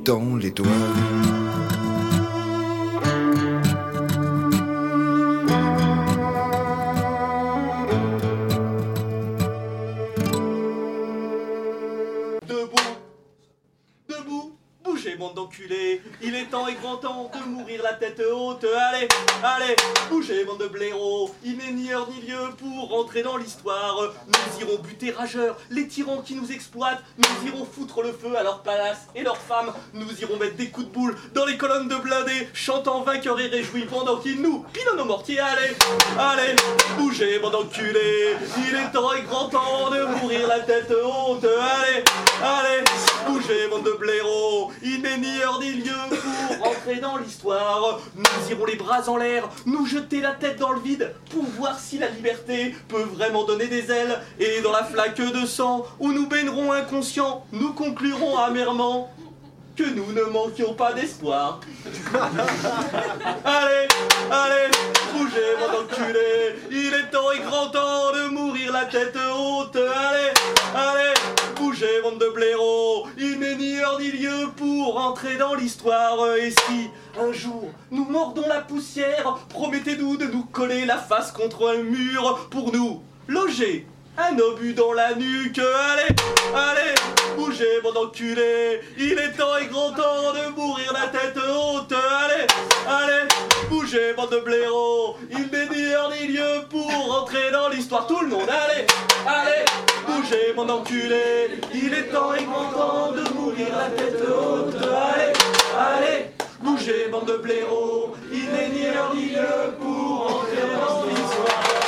dans les doigts. Il est temps et grand temps de mourir la tête haute. Allez, allez, dans l'histoire. Nous irons buter rageurs, les tyrans qui nous exploitent. Nous irons foutre le feu à leurs palaces et leurs femmes. Nous irons mettre des coups de boule dans les colonnes de blindés, chantant vainqueurs et réjouis pendant qu'ils nous pilonnent nos mortiers. Allez, allez, bougez, bande d'enculés. Il est temps et grand temps de mourir la tête haute. Allez, allez, bougez, bande de blaireaux. Il n'est ni heure ni lieu pour rentrer dans l'histoire. Nous irons les bras en l'air, nous jeter la tête dans le vide pour voir si la liberté peut vraiment donner des ailes. Et dans la flaque de sang où nous baignerons inconscients, nous conclurons amèrement que nous ne manquions pas d'espoir. [laughs] allez, allez, bougez, mon enculé. Il est temps et grand temps de mourir la tête haute. Allez, allez, bougez, bande de blaireaux. Il n'est ni heure ni lieu pour entrer dans l'histoire. Et si un jour nous mordons la poussière, promettez-nous de nous coller la face contre un mur pour nous loger un obus dans la nuque. Allez, allez, bougez, mon enculé. Il est temps et grand temps de mourir la tête haute. Allez, allez, bougez, bande de blaireaux. Il n'est ni heure ni lieu pour entrer dans l'histoire. Tout le monde, allez, allez, bougez, mon enculé. Il est temps et grand temps de mourir la tête haute. Allez, allez, bougez, bande de blaireaux. Il n'est ni heure ni lieu pour entrer dans l'histoire.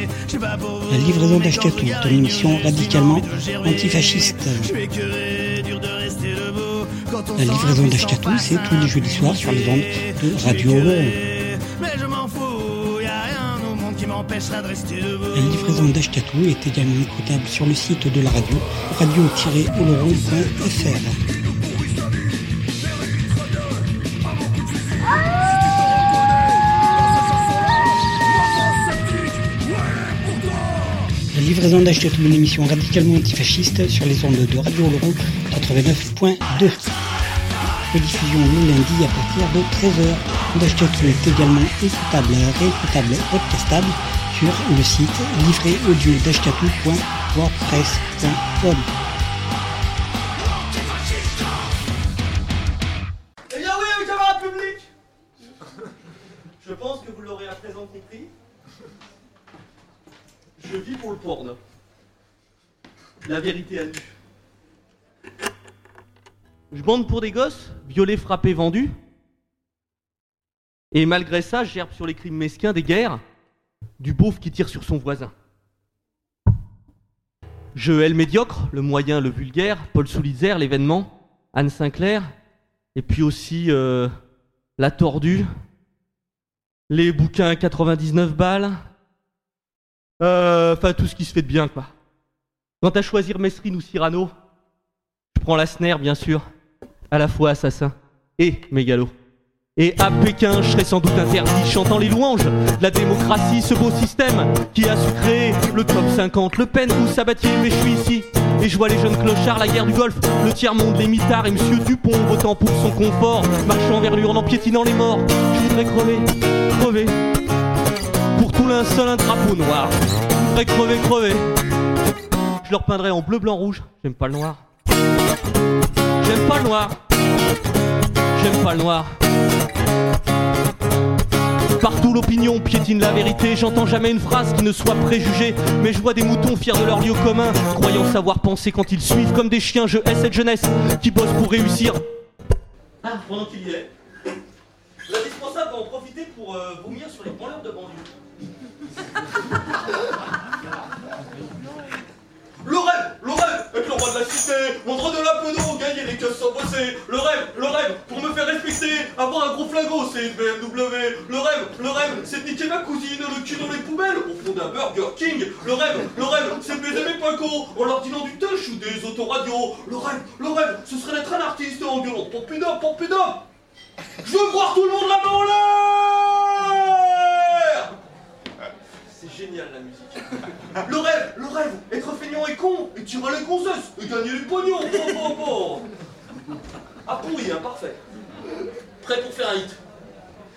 La livraison d'Achetatou est une émission radicalement antifasciste. La livraison d'Achetatou, c'est tous les jeudis soirs sur les ondes de Radio de. La livraison d'Achetatou est également écoutable sur le site de la radio, radio-oloron.fr. livraison d'Achetatou, une émission radicalement antifasciste sur les ondes de Radio Oloron 89.2. Rediffusion le lundi à partir de 13h. D'Achetatou est également écoutable, réécoutable, podcastable sur le site livréaudio.wordpress.com. Je bande pour des gosses, violés, frappés, vendus. Et malgré ça, je gerbe sur les crimes mesquins des guerres, du beauf qui tire sur son voisin. Je hais le médiocre, le moyen, le vulgaire, Paul Soulitzer, l'événement, Anne Sinclair, et puis aussi euh, la tordue, les bouquins à 99 balles, euh, enfin tout ce qui se fait de bien quoi. Quant à choisir Mesrine ou Cyrano, je prends la snare bien sûr, à la fois assassin et mégalo. Et à Pékin, je serai sans doute interdit, chantant les louanges la démocratie, ce beau système qui a su créer le top 50, Le Pen ou Sabatier, mais je suis ici. Et je vois les jeunes clochards, la guerre du Golfe, le tiers-monde, les mitards et Monsieur Dupont votant pour son confort, marchant vers l'urne en piétinant les morts. Je voudrais crever, crever. Pour tout linceul, un drapeau noir. Je voudrais crever, crever. Je leur peindrai en bleu, blanc, rouge. J'aime pas le noir. J'aime pas le noir. J'aime pas le noir. Partout l'opinion piétine la vérité, j'entends jamais une phrase qui ne soit préjugée, mais je vois des moutons fiers de leur lieu commun, croyant savoir penser quand ils suivent comme des chiens, je hais cette jeunesse qui bosse pour réussir. Ah, pendant qu'il y est, l'indispensable va en profiter pour euh, vomir sur les branleurs de banlieue. [laughs] Le rêve, le rêve, être le roi de la cité, vendre de la peau gagner les caisses sans bosser. Le rêve, le rêve, pour me faire respecter, avoir un gros flingot, c'est une BMW. Le rêve, le rêve, c'est niquer ma cousine, le cul dans les poubelles, au fond d'un Burger King. Le rêve, le rêve, c'est baiser mes pincos en leur disant du touch ou des autoradios. Le rêve, le rêve, ce serait d'être un artiste en gueulant Pompidum, Pompidum. Je veux voir tout le monde main en l'air C'est génial la musique. Le rêve, le rêve, être feignant et con, et tirer les grossesses, et gagner du pognon. Oh, oh, oh. Ah pourri, hein, parfait. Prêt pour faire un hit.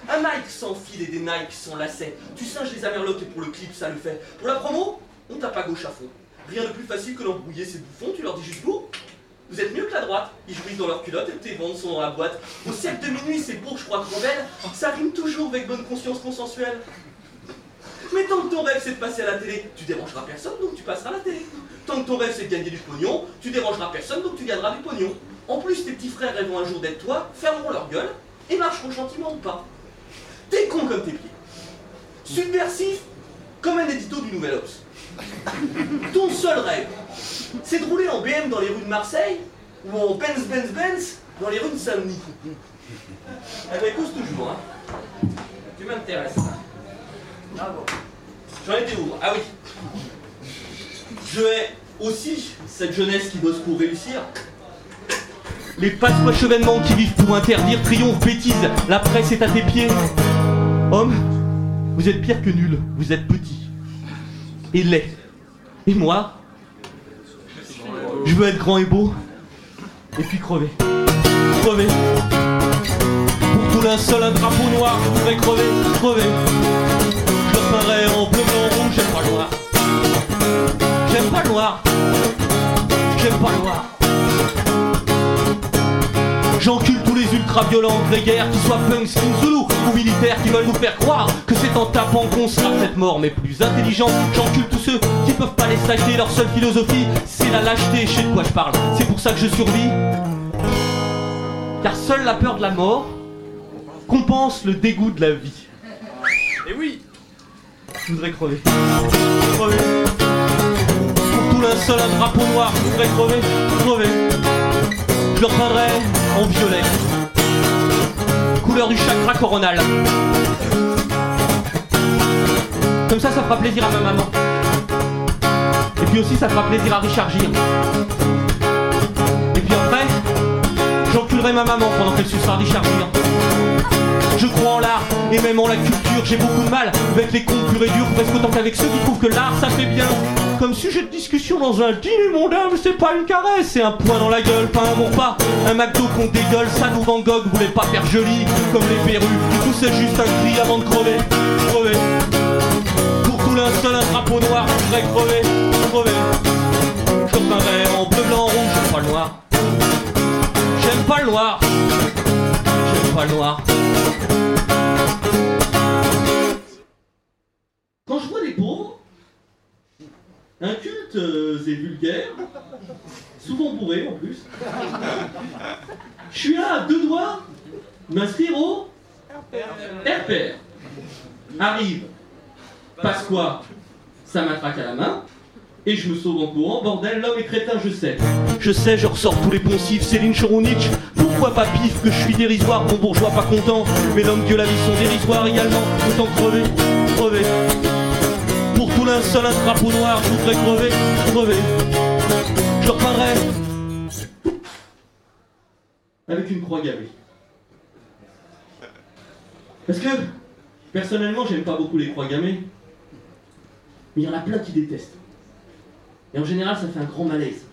Un Nike sans fil et des Nike sans lacets. Tu singes les amerlocs et pour le clip, ça le fait. Pour la promo, on tape à gauche à fond. Rien de plus facile que d'embrouiller ces bouffons, tu leur dis juste vous. Vous êtes mieux que la droite. Ils jouissent dans leur culotte et tes ventes sont dans la boîte. Au siècle de minuit, je crois, belle. Ça rime toujours avec bonne conscience consensuelle. Mais tant que ton rêve c'est de passer à la télé, tu dérangeras personne, donc tu passeras à la télé. Tant que ton rêve c'est de gagner du pognon, tu dérangeras personne, donc tu gagneras du pognon. En plus, tes petits frères rêvant un jour d'être toi, fermeront leur gueule et marcheront gentiment ou pas. T'es con comme tes pieds. Subversif comme un édito du Nouvel Ops. Ton seul rêve, c'est de rouler en BM dans les rues de Marseille ou en Benz Benz Benz dans les rues de Saint-Denis. Eh ben, cause toujours, hein. Tu m'intéresses. J'en étais où Ah oui. Je hais aussi cette jeunesse qui bosse pour réussir. Les passe chevènements qui vivent pour interdire, triomphe, bêtise, la presse est à tes pieds. Homme, vous êtes pire que nul, vous êtes petit. Et laid. Et moi, je veux être grand et beau, et puis crever. Crever. Pour tout linceul, un drapeau noir, je voudrais crever, crever. J'aime pas le noir. J'aime pas le noir. J'aime pas le noir. J'encule tous les ultra-violents guerres, qu'ils soient punks, skin Zulu ou militaires, qui veulent nous faire croire que c'est en tapant qu'on sera peut-être mort, mais plus intelligent. J'encule tous ceux qui peuvent pas les saquer, leur seule philosophie, c'est la lâcheté, je sais de quoi je parle. C'est pour ça que je survis. Car seule la peur de la mort compense le dégoût de la vie. Et oui Je voudrais crever. Crever. Pour tout linceul, un drapeau noir, je voudrais crever. Crever. Je le peindrais en violet. Couleur du chakra coronal. Comme ça, ça fera plaisir à ma maman. Et puis aussi, ça fera plaisir à Richard Gere. Ma maman pendant qu'elle sucera Richard Gere. Je crois en l'art et même en la culture. J'ai beaucoup de mal avec les cons purs et durs, presque autant qu'avec ceux qui trouvent que l'art ça fait bien. Comme sujet de discussion dans un dîner mondain, c'est pas une caresse, c'est un point dans la gueule, pas un bon pas. Un McDo qu'on dégueule, ça nous Van Gogh voulait pas faire joli comme les perrues. Tout c'est juste un cri avant de crever, crever. Pour tout linceul, un drapeau noir, je voudrais crever, crever. Je peindrais en bleu, blanc, rouge, pas le noir. J'aime pas le noir. J'aime pas le noir. Quand je vois des pauvres, incultes euh, et vulgaires, souvent bourrés en plus, je suis là à deux doigts m'inscrire au RPR. Arrive, passe quoi Ça m'attraque à la main, et je me sauve en courant, bordel, l'homme est crétin, je sais. Je sais, je ressors tous les poncifs, Céline Choronitch. Pourquoi pas pif que je suis dérisoire, bon bourgeois pas content. Mais l'homme que la vie sont dérisoires également, autant crever, crever. Pour tout linceul, un drapeau noir, je voudrais crever, crever. Je repeindrai avec une croix gammée. Parce que, personnellement, j'aime pas beaucoup les croix gammées. Mais il y en a plein qui détestent. Et en général, ça fait un grand malaise.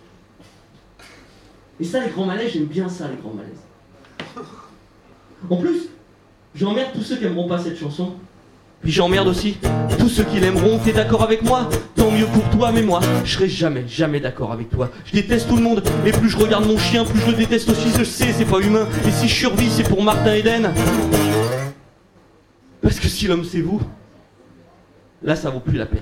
Et ça, les grands malaises, j'aime bien ça, les grands malaises. En plus, j'emmerde tous ceux qui aimeront pas cette chanson. Puis j'emmerde aussi tous ceux qui l'aimeront. T'es d'accord avec moi? Tant mieux pour toi, mais moi, je serai jamais, jamais d'accord avec toi. Je déteste tout le monde, et plus je regarde mon chien, plus je le déteste aussi. Je sais, c'est pas humain. Et si je survis, c'est pour Martin Eden. Parce que si l'homme c'est vous, là ça vaut plus la peine.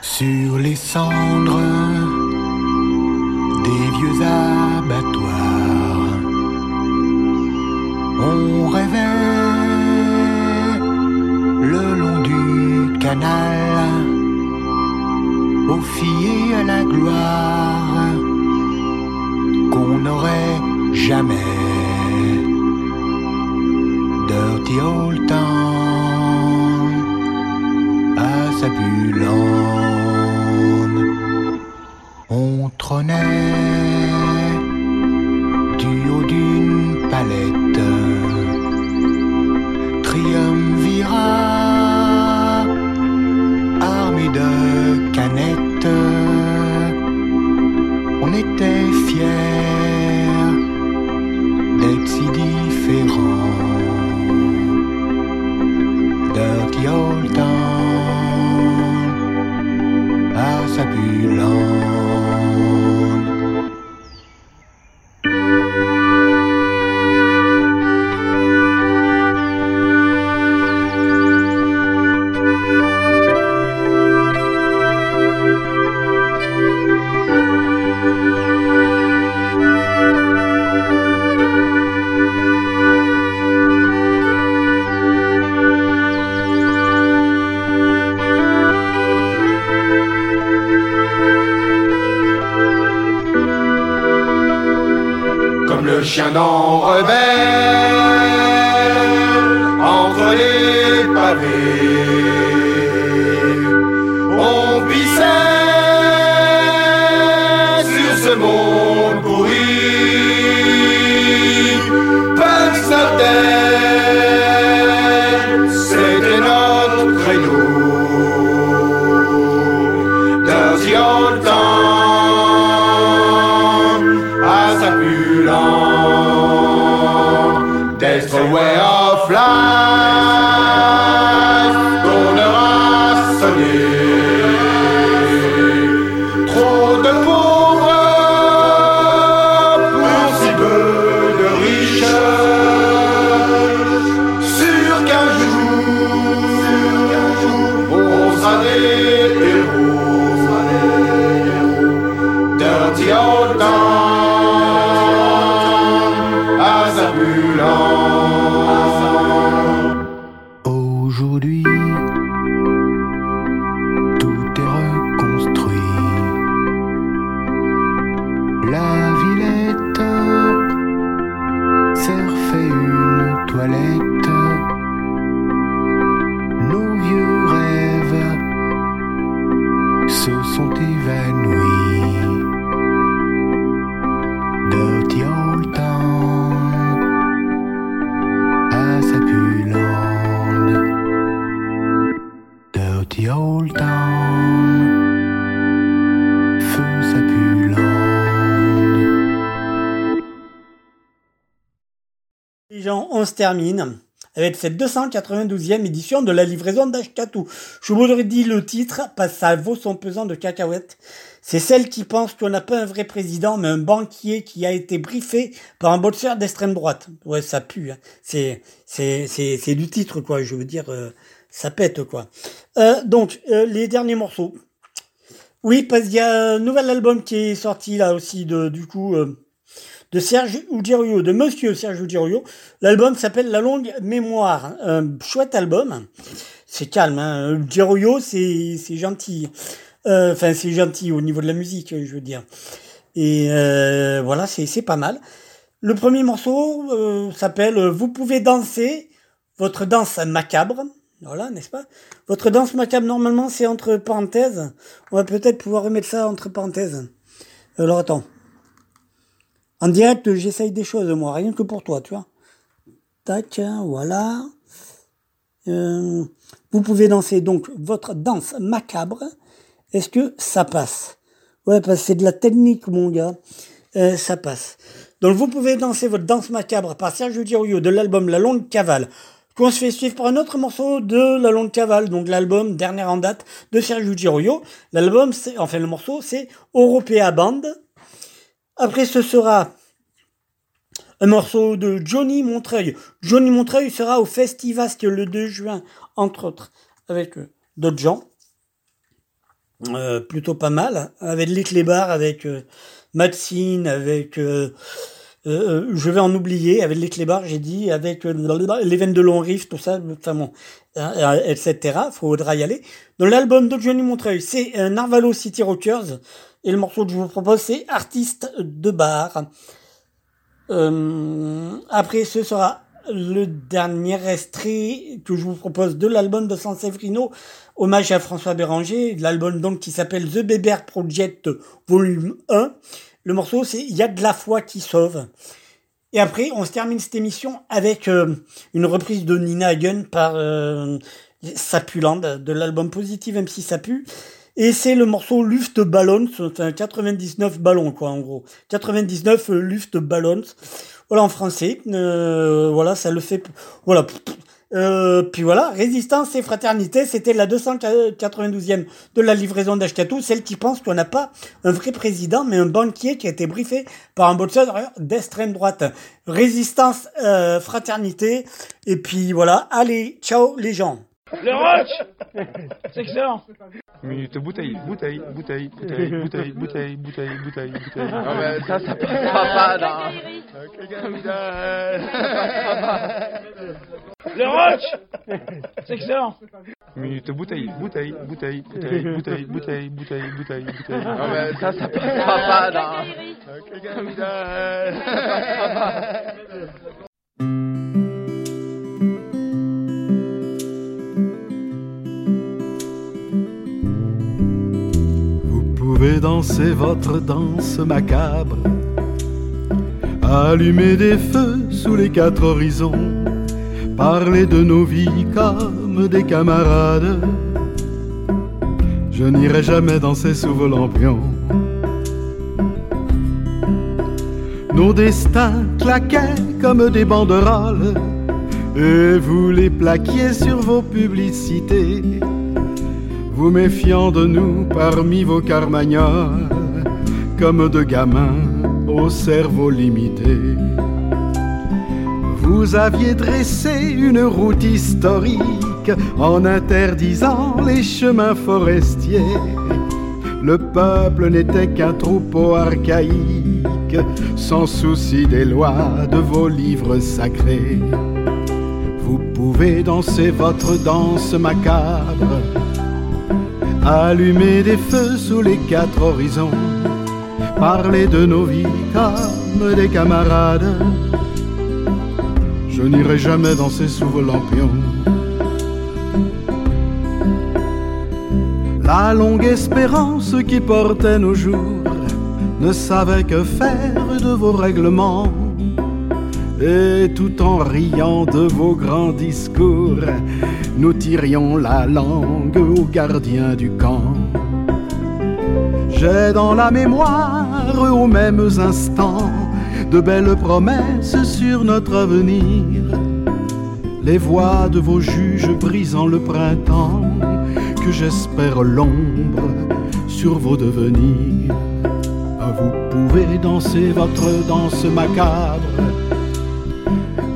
Sur les cendres des vieux abattoirs, on rêvait le long du canal, aux filles à la gloire qu'on n'aurait jamais. Dirty old town à Zabulon. On trônait termine avec cette 292e édition de la livraison d'Ashkatou. Je vous dit le titre, parce que ça vaut son pesant de cacahuètes. C'est celle qui pense qu'on n'a pas un vrai président, mais un banquier qui a été briefé par un boxeur d'extrême droite. Ouais, ça pue. hein. C'est, c'est, c'est, c'est du titre, quoi. Je veux dire, euh, ça pète, quoi. Euh, donc, euh, les derniers morceaux. Oui, parce qu'il y a un nouvel album qui est sorti, là aussi, de, du coup, de Serge Udirio, de Monsieur Serge Udirio. L'album s'appelle La Longue Mémoire. Un chouette album. C'est calme, hein. Udirio, c'est, c'est gentil. Euh, Enfin, c'est gentil au niveau de la musique, je veux dire. Et euh, voilà, c'est, c'est pas mal. Le premier morceau euh, s'appelle Vous pouvez danser votre danse macabre. Voilà, n'est-ce pas? Votre danse macabre, normalement, c'est entre parenthèses. On va peut-être pouvoir remettre ça entre parenthèses. Alors, attends. En direct, j'essaye des choses, moi, rien que pour toi, tu vois. Tac, voilà. Euh, vous pouvez danser donc votre danse macabre. Est-ce que ça passe? Ouais, parce que c'est de la technique, mon gars. Euh, ça passe. Donc vous pouvez danser votre danse macabre par Sergio Dirio de l'album La Longue Cavale. Qu'on se fait suivre par un autre morceau de La Longue Cavale, donc l'album dernier en date de Sergio Dirio. L'album, enfin le morceau, c'est Europea Band. Après, ce sera un morceau de Johnny Montreuil. Johnny Montreuil sera au Festivast le 2 juin, entre autres, avec euh, d'autres gens. euh, plutôt pas mal, avec les clébards, avec euh, avec euh, je vais en oublier, avec les clébards, j'ai dit, avec les veines de long riff, tout ça, enfin bon, etc. Faudra y aller. Dans l'album de Johnny Montreuil, c'est Narvalo City Rockers, et le morceau que je vous propose, c'est Artiste de bar. Euh, après, ce sera le dernier extrait que je vous propose de l'album de San Severino, hommage à François Béranger, l'album donc qui s'appelle The Beber Project Volume 1. Le morceau, c'est Il y a de la foi qui sauve. Et après, on se termine cette émission avec euh, une reprise de Nina Hagen par euh, Sapuland, de l'album Positive MC Sapu. Et c'est le morceau Luft Ballons, enfin 99 ballons quoi en gros. 99 euh, Luft Ballons. Voilà en français. Euh, voilà, ça le fait. Voilà. Euh, puis voilà, résistance et fraternité, c'était la 292e de la livraison d'Ashkatou, celle qui pense qu'on n'a pas un vrai président, mais un banquier qui a été briefé par un boxeur d'extrême droite. Résistance, euh, fraternité, et puis voilà, allez, ciao les gens. Le roach C'est excellent Minute bouteille, bouteille, bouteille, bouteille, bouteille, bouteille, bouteille, bouteille, bouteille. Non, mais ça, ça passera pas dans. Le roach C'est excellent Minute bouteille, bouteille, bouteille, bouteille, bouteille, bouteille, bouteille, bouteille, bouteille. Non, mais ça, ça passera pas dans. Pouvez danser votre danse macabre, allumer des feux sous les quatre horizons, parler de nos vies comme des camarades. Je n'irai jamais danser sous vos lampions. Nos destins claquaient comme des banderoles, et vous les plaquiez sur vos publicités vous méfiant de nous parmi vos carmagnols, comme de gamins au cerveau limité. Vous aviez dressé une route historique en interdisant les chemins forestiers. Le peuple n'était qu'un troupeau archaïque, sans souci des lois de vos livres sacrés. Vous pouvez danser votre danse macabre Allumer des feux sous les quatre horizons, parler de nos vies comme des camarades. Je n'irai jamais danser sous vos lampions. La longue espérance qui portait nos jours ne savait que faire de vos règlements. Et tout en riant de vos grands discours, nous tirions la langue aux gardiens du camp. J'ai dans la mémoire, aux mêmes instants, de belles promesses sur notre avenir. Les voix de vos juges brisant le printemps, que j'espère l'ombre sur vos devenirs. Vous pouvez danser votre danse macabre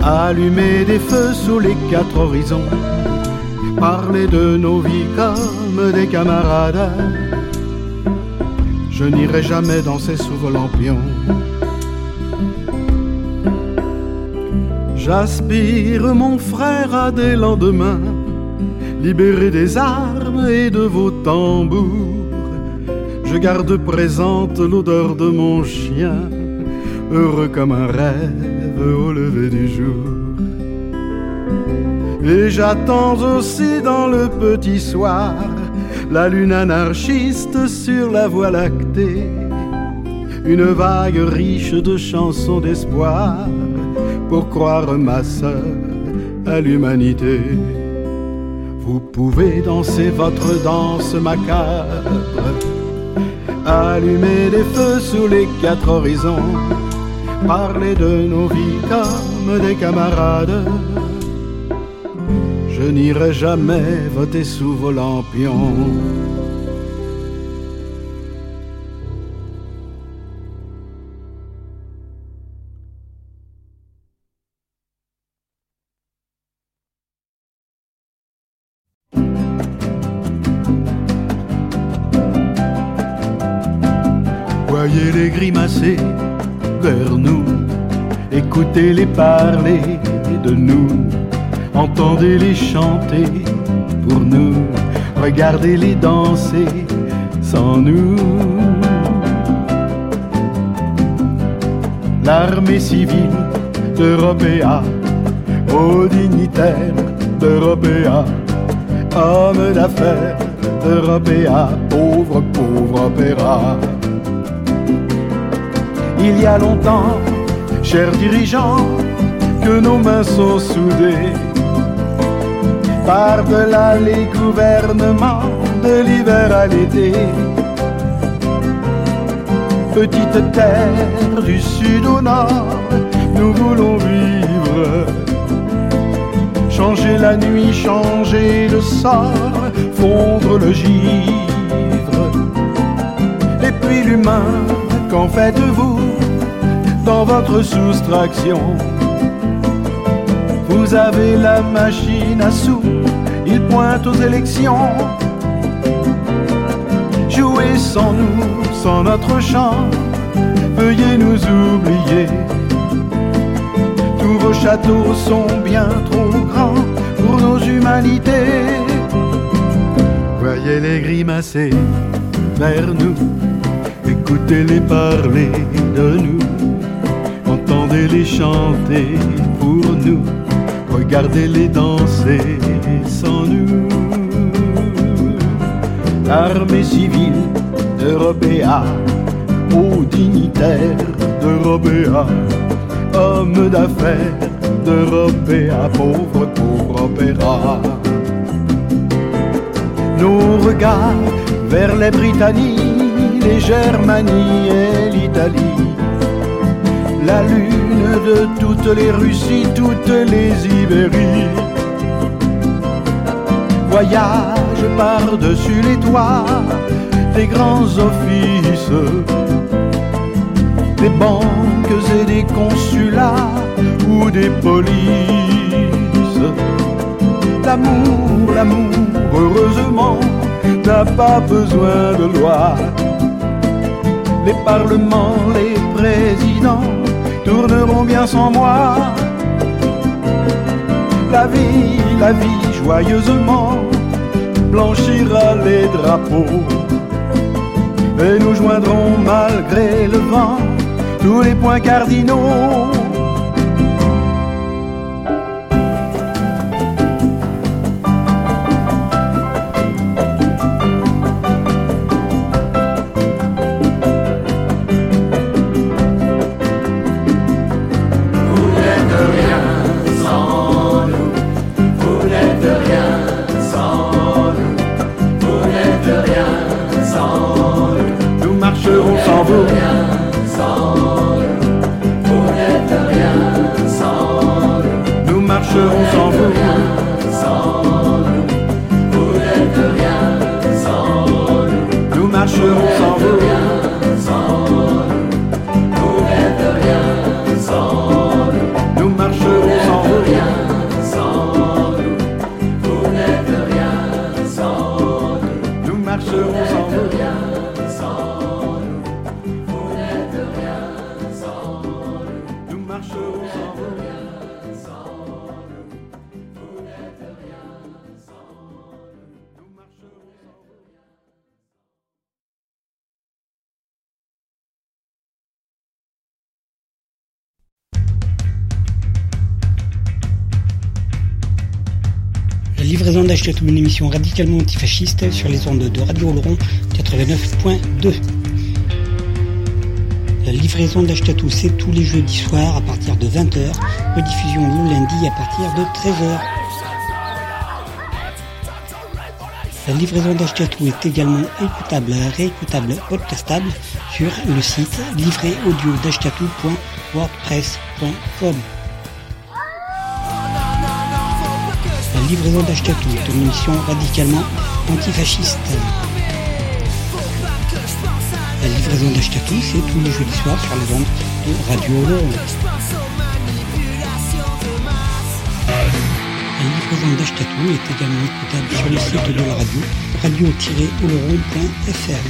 allumer des feux sous les quatre horizons, parler de nos vies comme des camarades. Je n'irai jamais danser sous vos lampions. J'aspire, mon frère, à des lendemains, libérés des armes et de vos tambours. Je garde présente l'odeur de mon chien, heureux comme un rêve au lever du jour. Et j'attends aussi dans le petit soir la lune anarchiste sur la voie lactée, une vague riche de chansons d'espoir pour croire ma sœur à l'humanité. Vous pouvez danser votre danse macabre, allumer des feux sous les quatre horizons parler de nos vies comme des camarades. Je n'irai jamais voter sous vos lampions. Parler de nous, entendez-les chanter pour nous, regardez-les danser sans nous. L'armée civile d'Européa, aux dignitaires d'Européa, hommes d'affaires d'Européa, pauvre, pauvre opéra. Il y a longtemps, chers dirigeants, que nos mains sont soudées. Par-delà les gouvernements, de l'hiver à l'été. Petite terre du sud au nord, nous voulons vivre. Changer la nuit, changer le sort, fondre le givre. Et puis l'humain, qu'en faites-vous dans votre soustraction? Vous avez la machine à sous, il pointe aux élections. Jouez sans nous, sans notre chant, veuillez nous oublier. Tous vos châteaux sont bien trop grands pour nos humanités. Voyez les grimacer vers nous, écoutez-les parler de nous, entendez-les chanter pour nous, regardez-les danser sans nous. L'armée civile d'Européa, aux dignitaires d'Européa, hommes d'affaires d'Européa, pauvre, pauvre opéra. Nos regards vers les Britannies, les Germanies et l'Italie. La lune de toutes les Russies, toutes les Ibéries. Voyage par-dessus les toits des grands offices, des banques et des consulats ou des polices. L'amour, l'amour, heureusement, n'a pas besoin de loi. Les parlements, les présidents tourneront bien sans moi. La vie, la vie, joyeusement, blanchira les drapeaux. Et nous joindrons malgré le vent tous les points cardinaux. Radicalement antifasciste sur les ondes de Radio Oloron 89.2. La livraison d'Achetatou, c'est tous les jeudis soirs à partir de 20h, rediffusion le lundi à partir de 13h. La livraison d'Achetatou est également écoutable, réécoutable, podcastable sur le site livréaudio.wordpress.com. Livraison d'Ashkatou est une émission radicalement antifasciste. La livraison d'Ashkatou, c'est tous les jeudis soirs sur les ondes de Radio Oloron. La livraison d'Ashkatou est également écoutable sur le site de la radio radio-oloron.fr.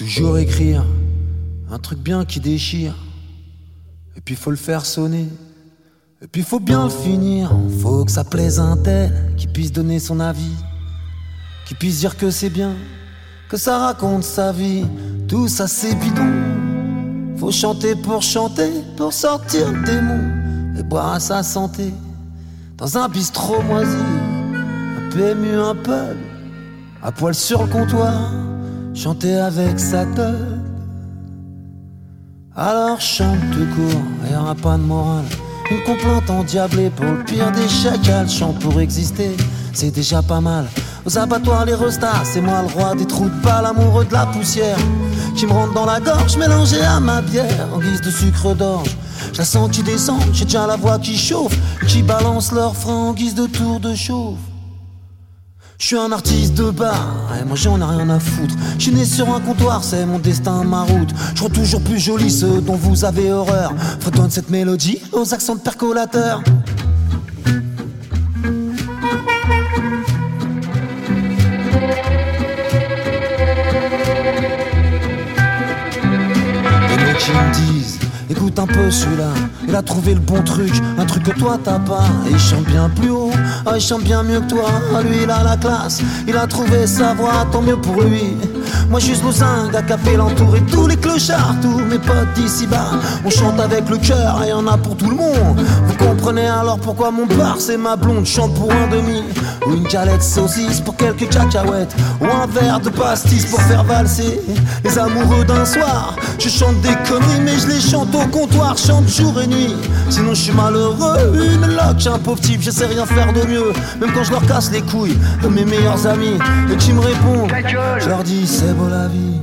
toujours écrire un truc bien qui déchire. Et puis faut le faire sonner. Et puis faut bien le finir. Faut que ça plaise un tel qui puisse donner son avis. Qui puisse dire que c'est bien, que ça raconte sa vie. Tout ça c'est bidon. Faut chanter pour chanter, pour sortir le démon. Et boire à sa santé. Dans un bistrot moisi. Un PMU, un pub. À poil sur le comptoir. Chanter avec sa teub. Alors chante tout court, y aura pas de morale. Une complainte endiablée pour le pire des chacals. Chante pour exister, c'est déjà pas mal. Aux abattoirs, les restas, c'est moi le roi des trous de balle, amoureux de la poussière. Qui me rentre dans la gorge, mélangée à ma bière, en guise de sucre d'orge. Je la sens qui descend, j'ai déjà la voix qui chauffe, qui balance leur frein en guise de tour de chauffe. Je suis un artiste de bar, et moi j'en ai rien à foutre. Je suis né sur un comptoir, c'est mon destin, ma route. Je vois toujours plus joli ceux dont vous avez horreur. Fredonne cette mélodie aux accents de percolateur. Un peu celui-là, il a trouvé le bon truc, un truc que toi t'as pas. Et il chante bien plus haut, ah, il chante bien mieux que toi. Ah, lui il a la classe, il a trouvé sa voix, tant mieux pour lui. Moi juste zinc à capé l'entouré tous les clochards, tous mes potes d'ici bas. On chante avec le cœur et y en a pour tout le monde. Vous comprenez alors pourquoi mon bar c'est ma blonde chante pour un demi. Ou une galette saucisse pour quelques cacahuètes. Ou un verre de pastis pour faire valser les amoureux d'un soir. Je chante des conneries mais je les chante au comptoir, chante jour et nuit. Sinon je suis malheureux, une loque, un pauvre type, je sais rien faire de mieux. Même quand je leur casse les couilles de mes meilleurs amis et qui me répondent, je leur dis c'est beau la vie.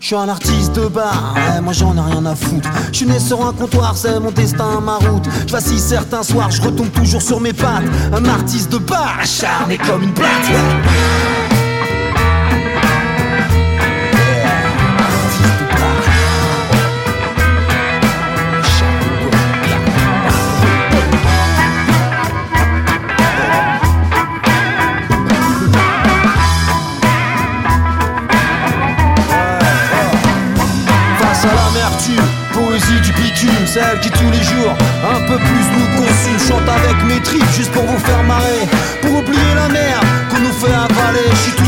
Je suis un artiste de bar, ouais, moi j'en ai rien à foutre. Je suis né sur un comptoir, c'est mon destin, ma route. Je vacille certains soirs, je retombe toujours sur mes pattes. Un artiste de bar, acharné comme une plate. Qui tous les jours un peu plus nous consume. Chante avec mes tripes juste pour vous faire marrer, pour oublier la merde qu'on nous fait avaler. Je suis toujours raide.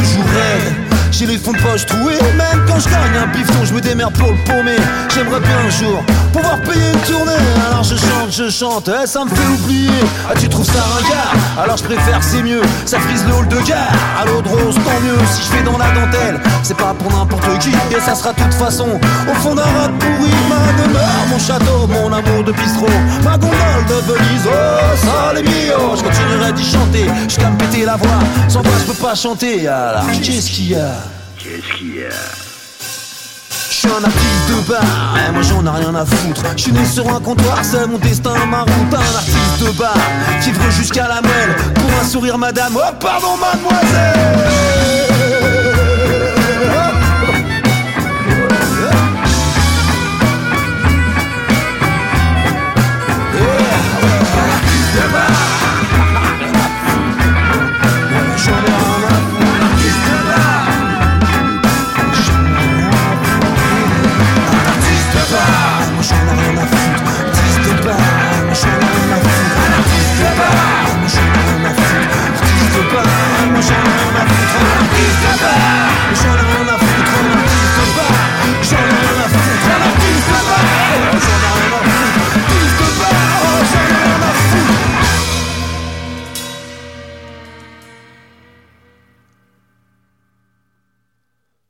J'ai les fonds de poche troués, même quand je gagne un bifton, je me démerde pour le paumer. J'aimerais bien un jour pouvoir payer une tournée. Alors je chante, je chante, eh, ça me fait oublier. Ah, tu trouves ça ringard? Alors je préfère, c'est mieux. Ça frise le hall de gare. À l'eau de rose, tant mieux. Si je fais dans la dentelle, c'est pas pour n'importe qui. Et ça sera toute façon au fond d'un rat pourri. Ma demeure, mon château, mon amour de bistrot. Ma gondole de Venise, oh, ça les mio. Je continuerai d'y chanter jusqu'à me péter la voix. Sans voix, je peux pas chanter. Alors, qu'est-ce qu'il y a? Qu'est-ce qu'il y a Je suis un artiste de bar, eh, moi j'en ai rien à foutre. Je suis né sur un comptoir, c'est mon destin, ma route. Un artiste de bar qui veut jusqu'à la mêle pour un sourire, madame. Oh, pardon, mademoiselle.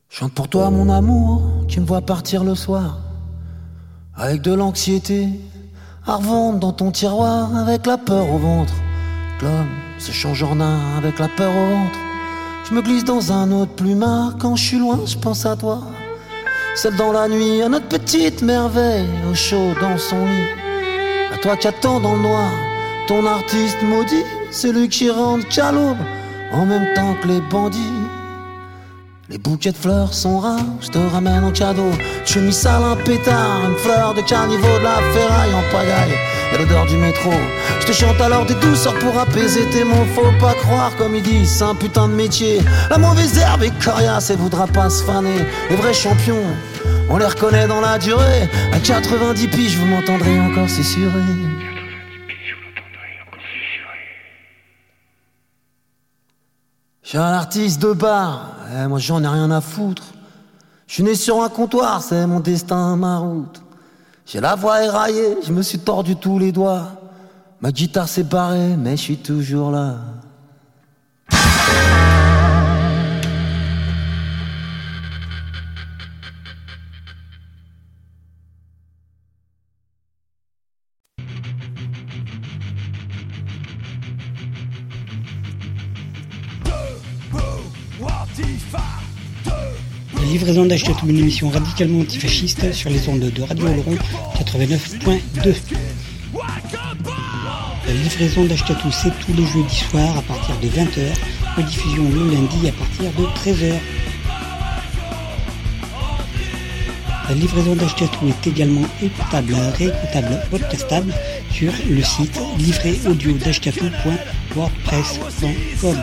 Chante pour toi mon amour qui me voit partir le soir avec de l'anxiété à dans ton tiroir avec la peur au ventre. L'homme se change en nain avec la peur au ventre. Je me glisse dans un autre plumard quand je suis loin, je pense à toi. Seul dans la nuit, à notre petite merveille, au chaud dans son lit. À toi qui attends dans le noir, ton artiste maudit, celui qui rentre qu'à l'aube, en même temps que les bandits. Les bouquets de fleurs sont rares, je te ramène en cadeau. Tu mis sale un pétard, une fleur de carnivore de la ferraille en pagaille et l'odeur du métro. Je te chante alors des douceurs pour apaiser tes mots. Faut pas croire, comme ils disent, c'est un putain de métier. La mauvaise herbe est coriace et voudra pas se faner. Les vrais champions, on les reconnaît dans la durée. À 90 piges, vous m'entendrez encore susurrer. Je suis un artiste de bar, eh, moi j'en ai rien à foutre. Je suis né sur un comptoir, c'est mon destin, ma route. J'ai la voix éraillée, je me suis tordu tous les doigts. Ma guitare s'est mais je suis toujours là. Livraison d'Achetatou, une émission radicalement antifasciste sur les ondes de Radio Oloron 89.2. La livraison d'Achetatou, c'est tous les jeudis soirs à partir de 20h, rediffusion le lundi à partir de 13h. La livraison d'Achetatou est également écoutable, réécoutable, podcastable sur le site livréaudio.wordpress.com.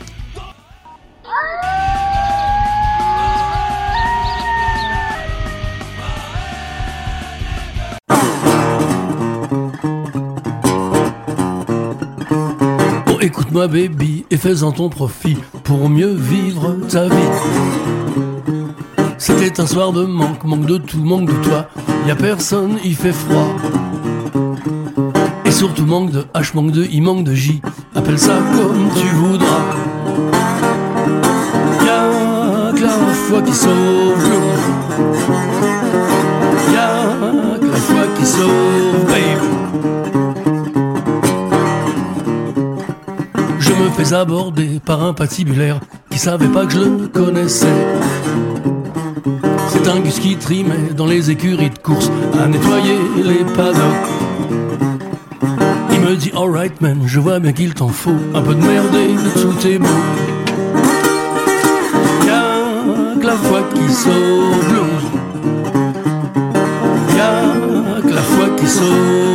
écoute-moi, baby, et fais-en ton profit pour mieux vivre ta vie. C'était un soir de manque, manque de tout, manque de toi. Y a personne, il fait froid. Et surtout manque de H, manque de I, manque de J. Appelle ça comme tu voudras. Y'a que la foi qui sauve. Y'a que la foi qui sauve, me fais aborder par un patibulaire qui savait pas que je le connaissais. C'est un gus qui trimait dans les écuries de course à nettoyer les paddocks. Il me dit alright man, je vois bien qu'il t'en faut un peu de merde et tout est beau. Y'a que la foi qui sauve blues. Y'a que la foi qui sauve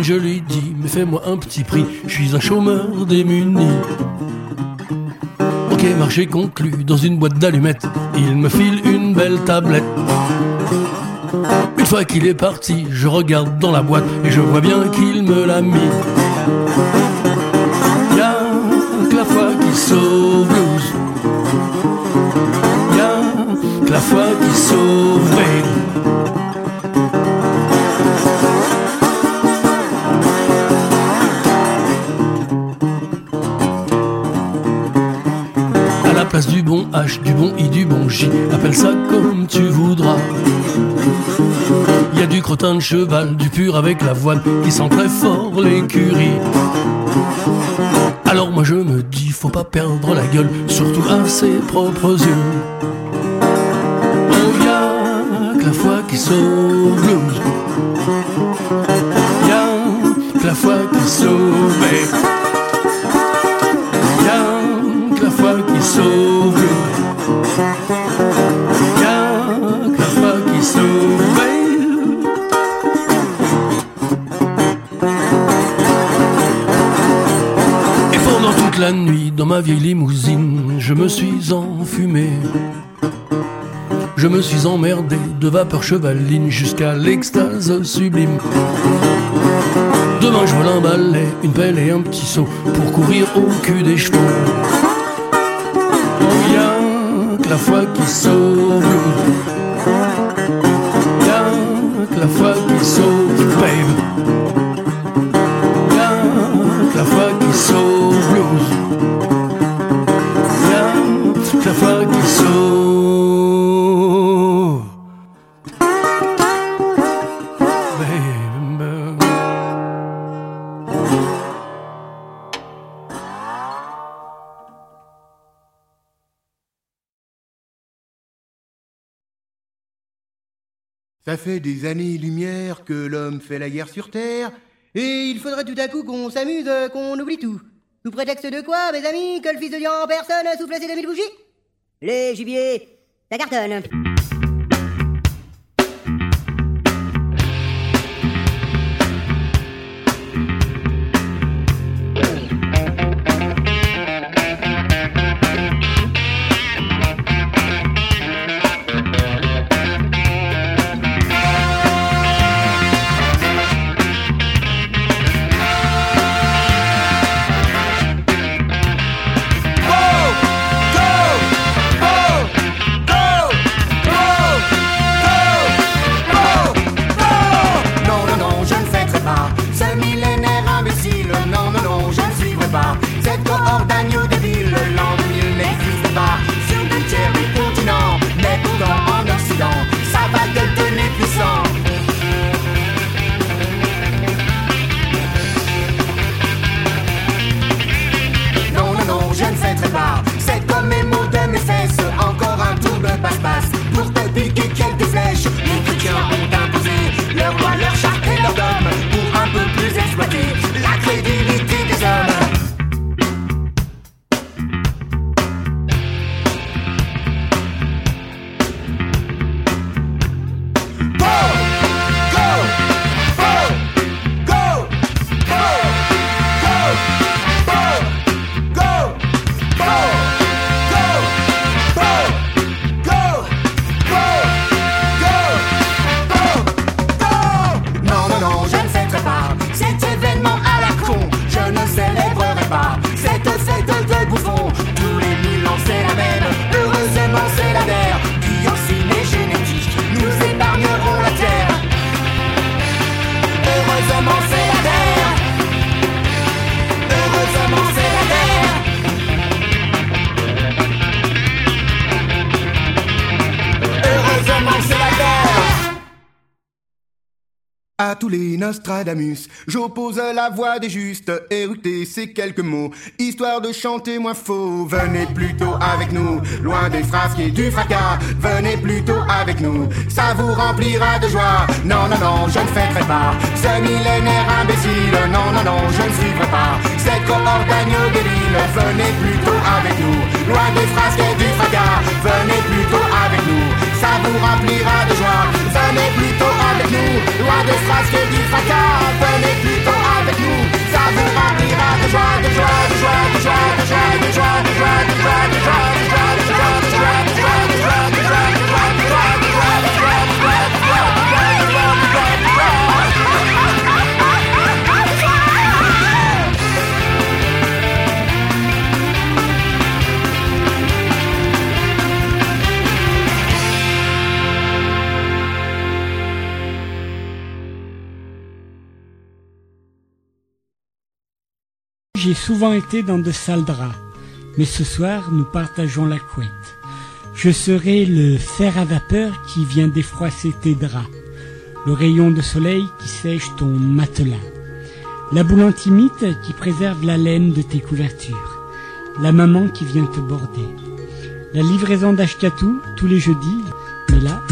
Je lui dis, mais fais-moi un petit prix, je suis un chômeur démuni. Ok, marché conclu, dans une boîte d'allumettes, il me file une belle tablette. Une fois qu'il est parti, je regarde dans la boîte et je vois bien qu'il me l'a mis. Y'a que la foi qui sauve blues. Y'a que la foi qui sauve. H, du bon I, du bon J, appelle ça comme tu voudras. Y a du crottin de cheval, du pur avec l'avoine, qui sent très fort l'écurie. Alors moi je me dis, faut pas perdre la gueule, surtout à ses propres yeux. Oh y'a que la foi qui sauve blues. Y'a que la foi qui sauve la nuit, dans ma vieille limousine, je me suis enfumé. Je me suis emmerdé de vapeur chevaline jusqu'à l'extase sublime. Demain je vole un balai, une pelle et un petit seau pour courir au cul des chevaux. Oh y'a que la foi qui sauve. Y'a que la foi qui sauve, babe la foi qui sauve Ça fait des années-lumière que l'homme fait la guerre sur Terre et il faudrait tout à coup qu'on s'amuse, qu'on oublie tout. Sous prétexte de quoi, mes amis, que le fils de Dieu en personne souffle ses 2000 bougies Les gibiers, ça cartonne. J'oppose la voix des justes, éructez ces quelques mots, histoire de chanter moins faux. Venez plutôt avec nous, loin des frasques et du fracas, venez plutôt avec nous, ça vous remplira de joie. Non, non, non, je ne fêterai pas ce millénaire imbécile, non, non, non, je ne suivrai pas cette cohorte d'agneaux débiles. Venez plutôt avec nous, loin des frasques et du fracas, venez plutôt avec nous, ça vous remplira de joie. Venez plutôt avec nous, loin des et du fracas, venez plutôt avec nous, ça vous remplira de joie, de joie, de joie, de joie, de joie, de joie, de joie, de joie, de joie, de joie, J'ai souvent été dans de sales draps, mais ce soir nous partageons la couette. Je serai le fer à vapeur qui vient défroisser tes draps, le rayon de soleil qui sèche ton matelas, la boule antimite qui préserve la laine de tes couvertures, la maman qui vient te border, la livraison d'Ashkatou tous les jeudis, mais là,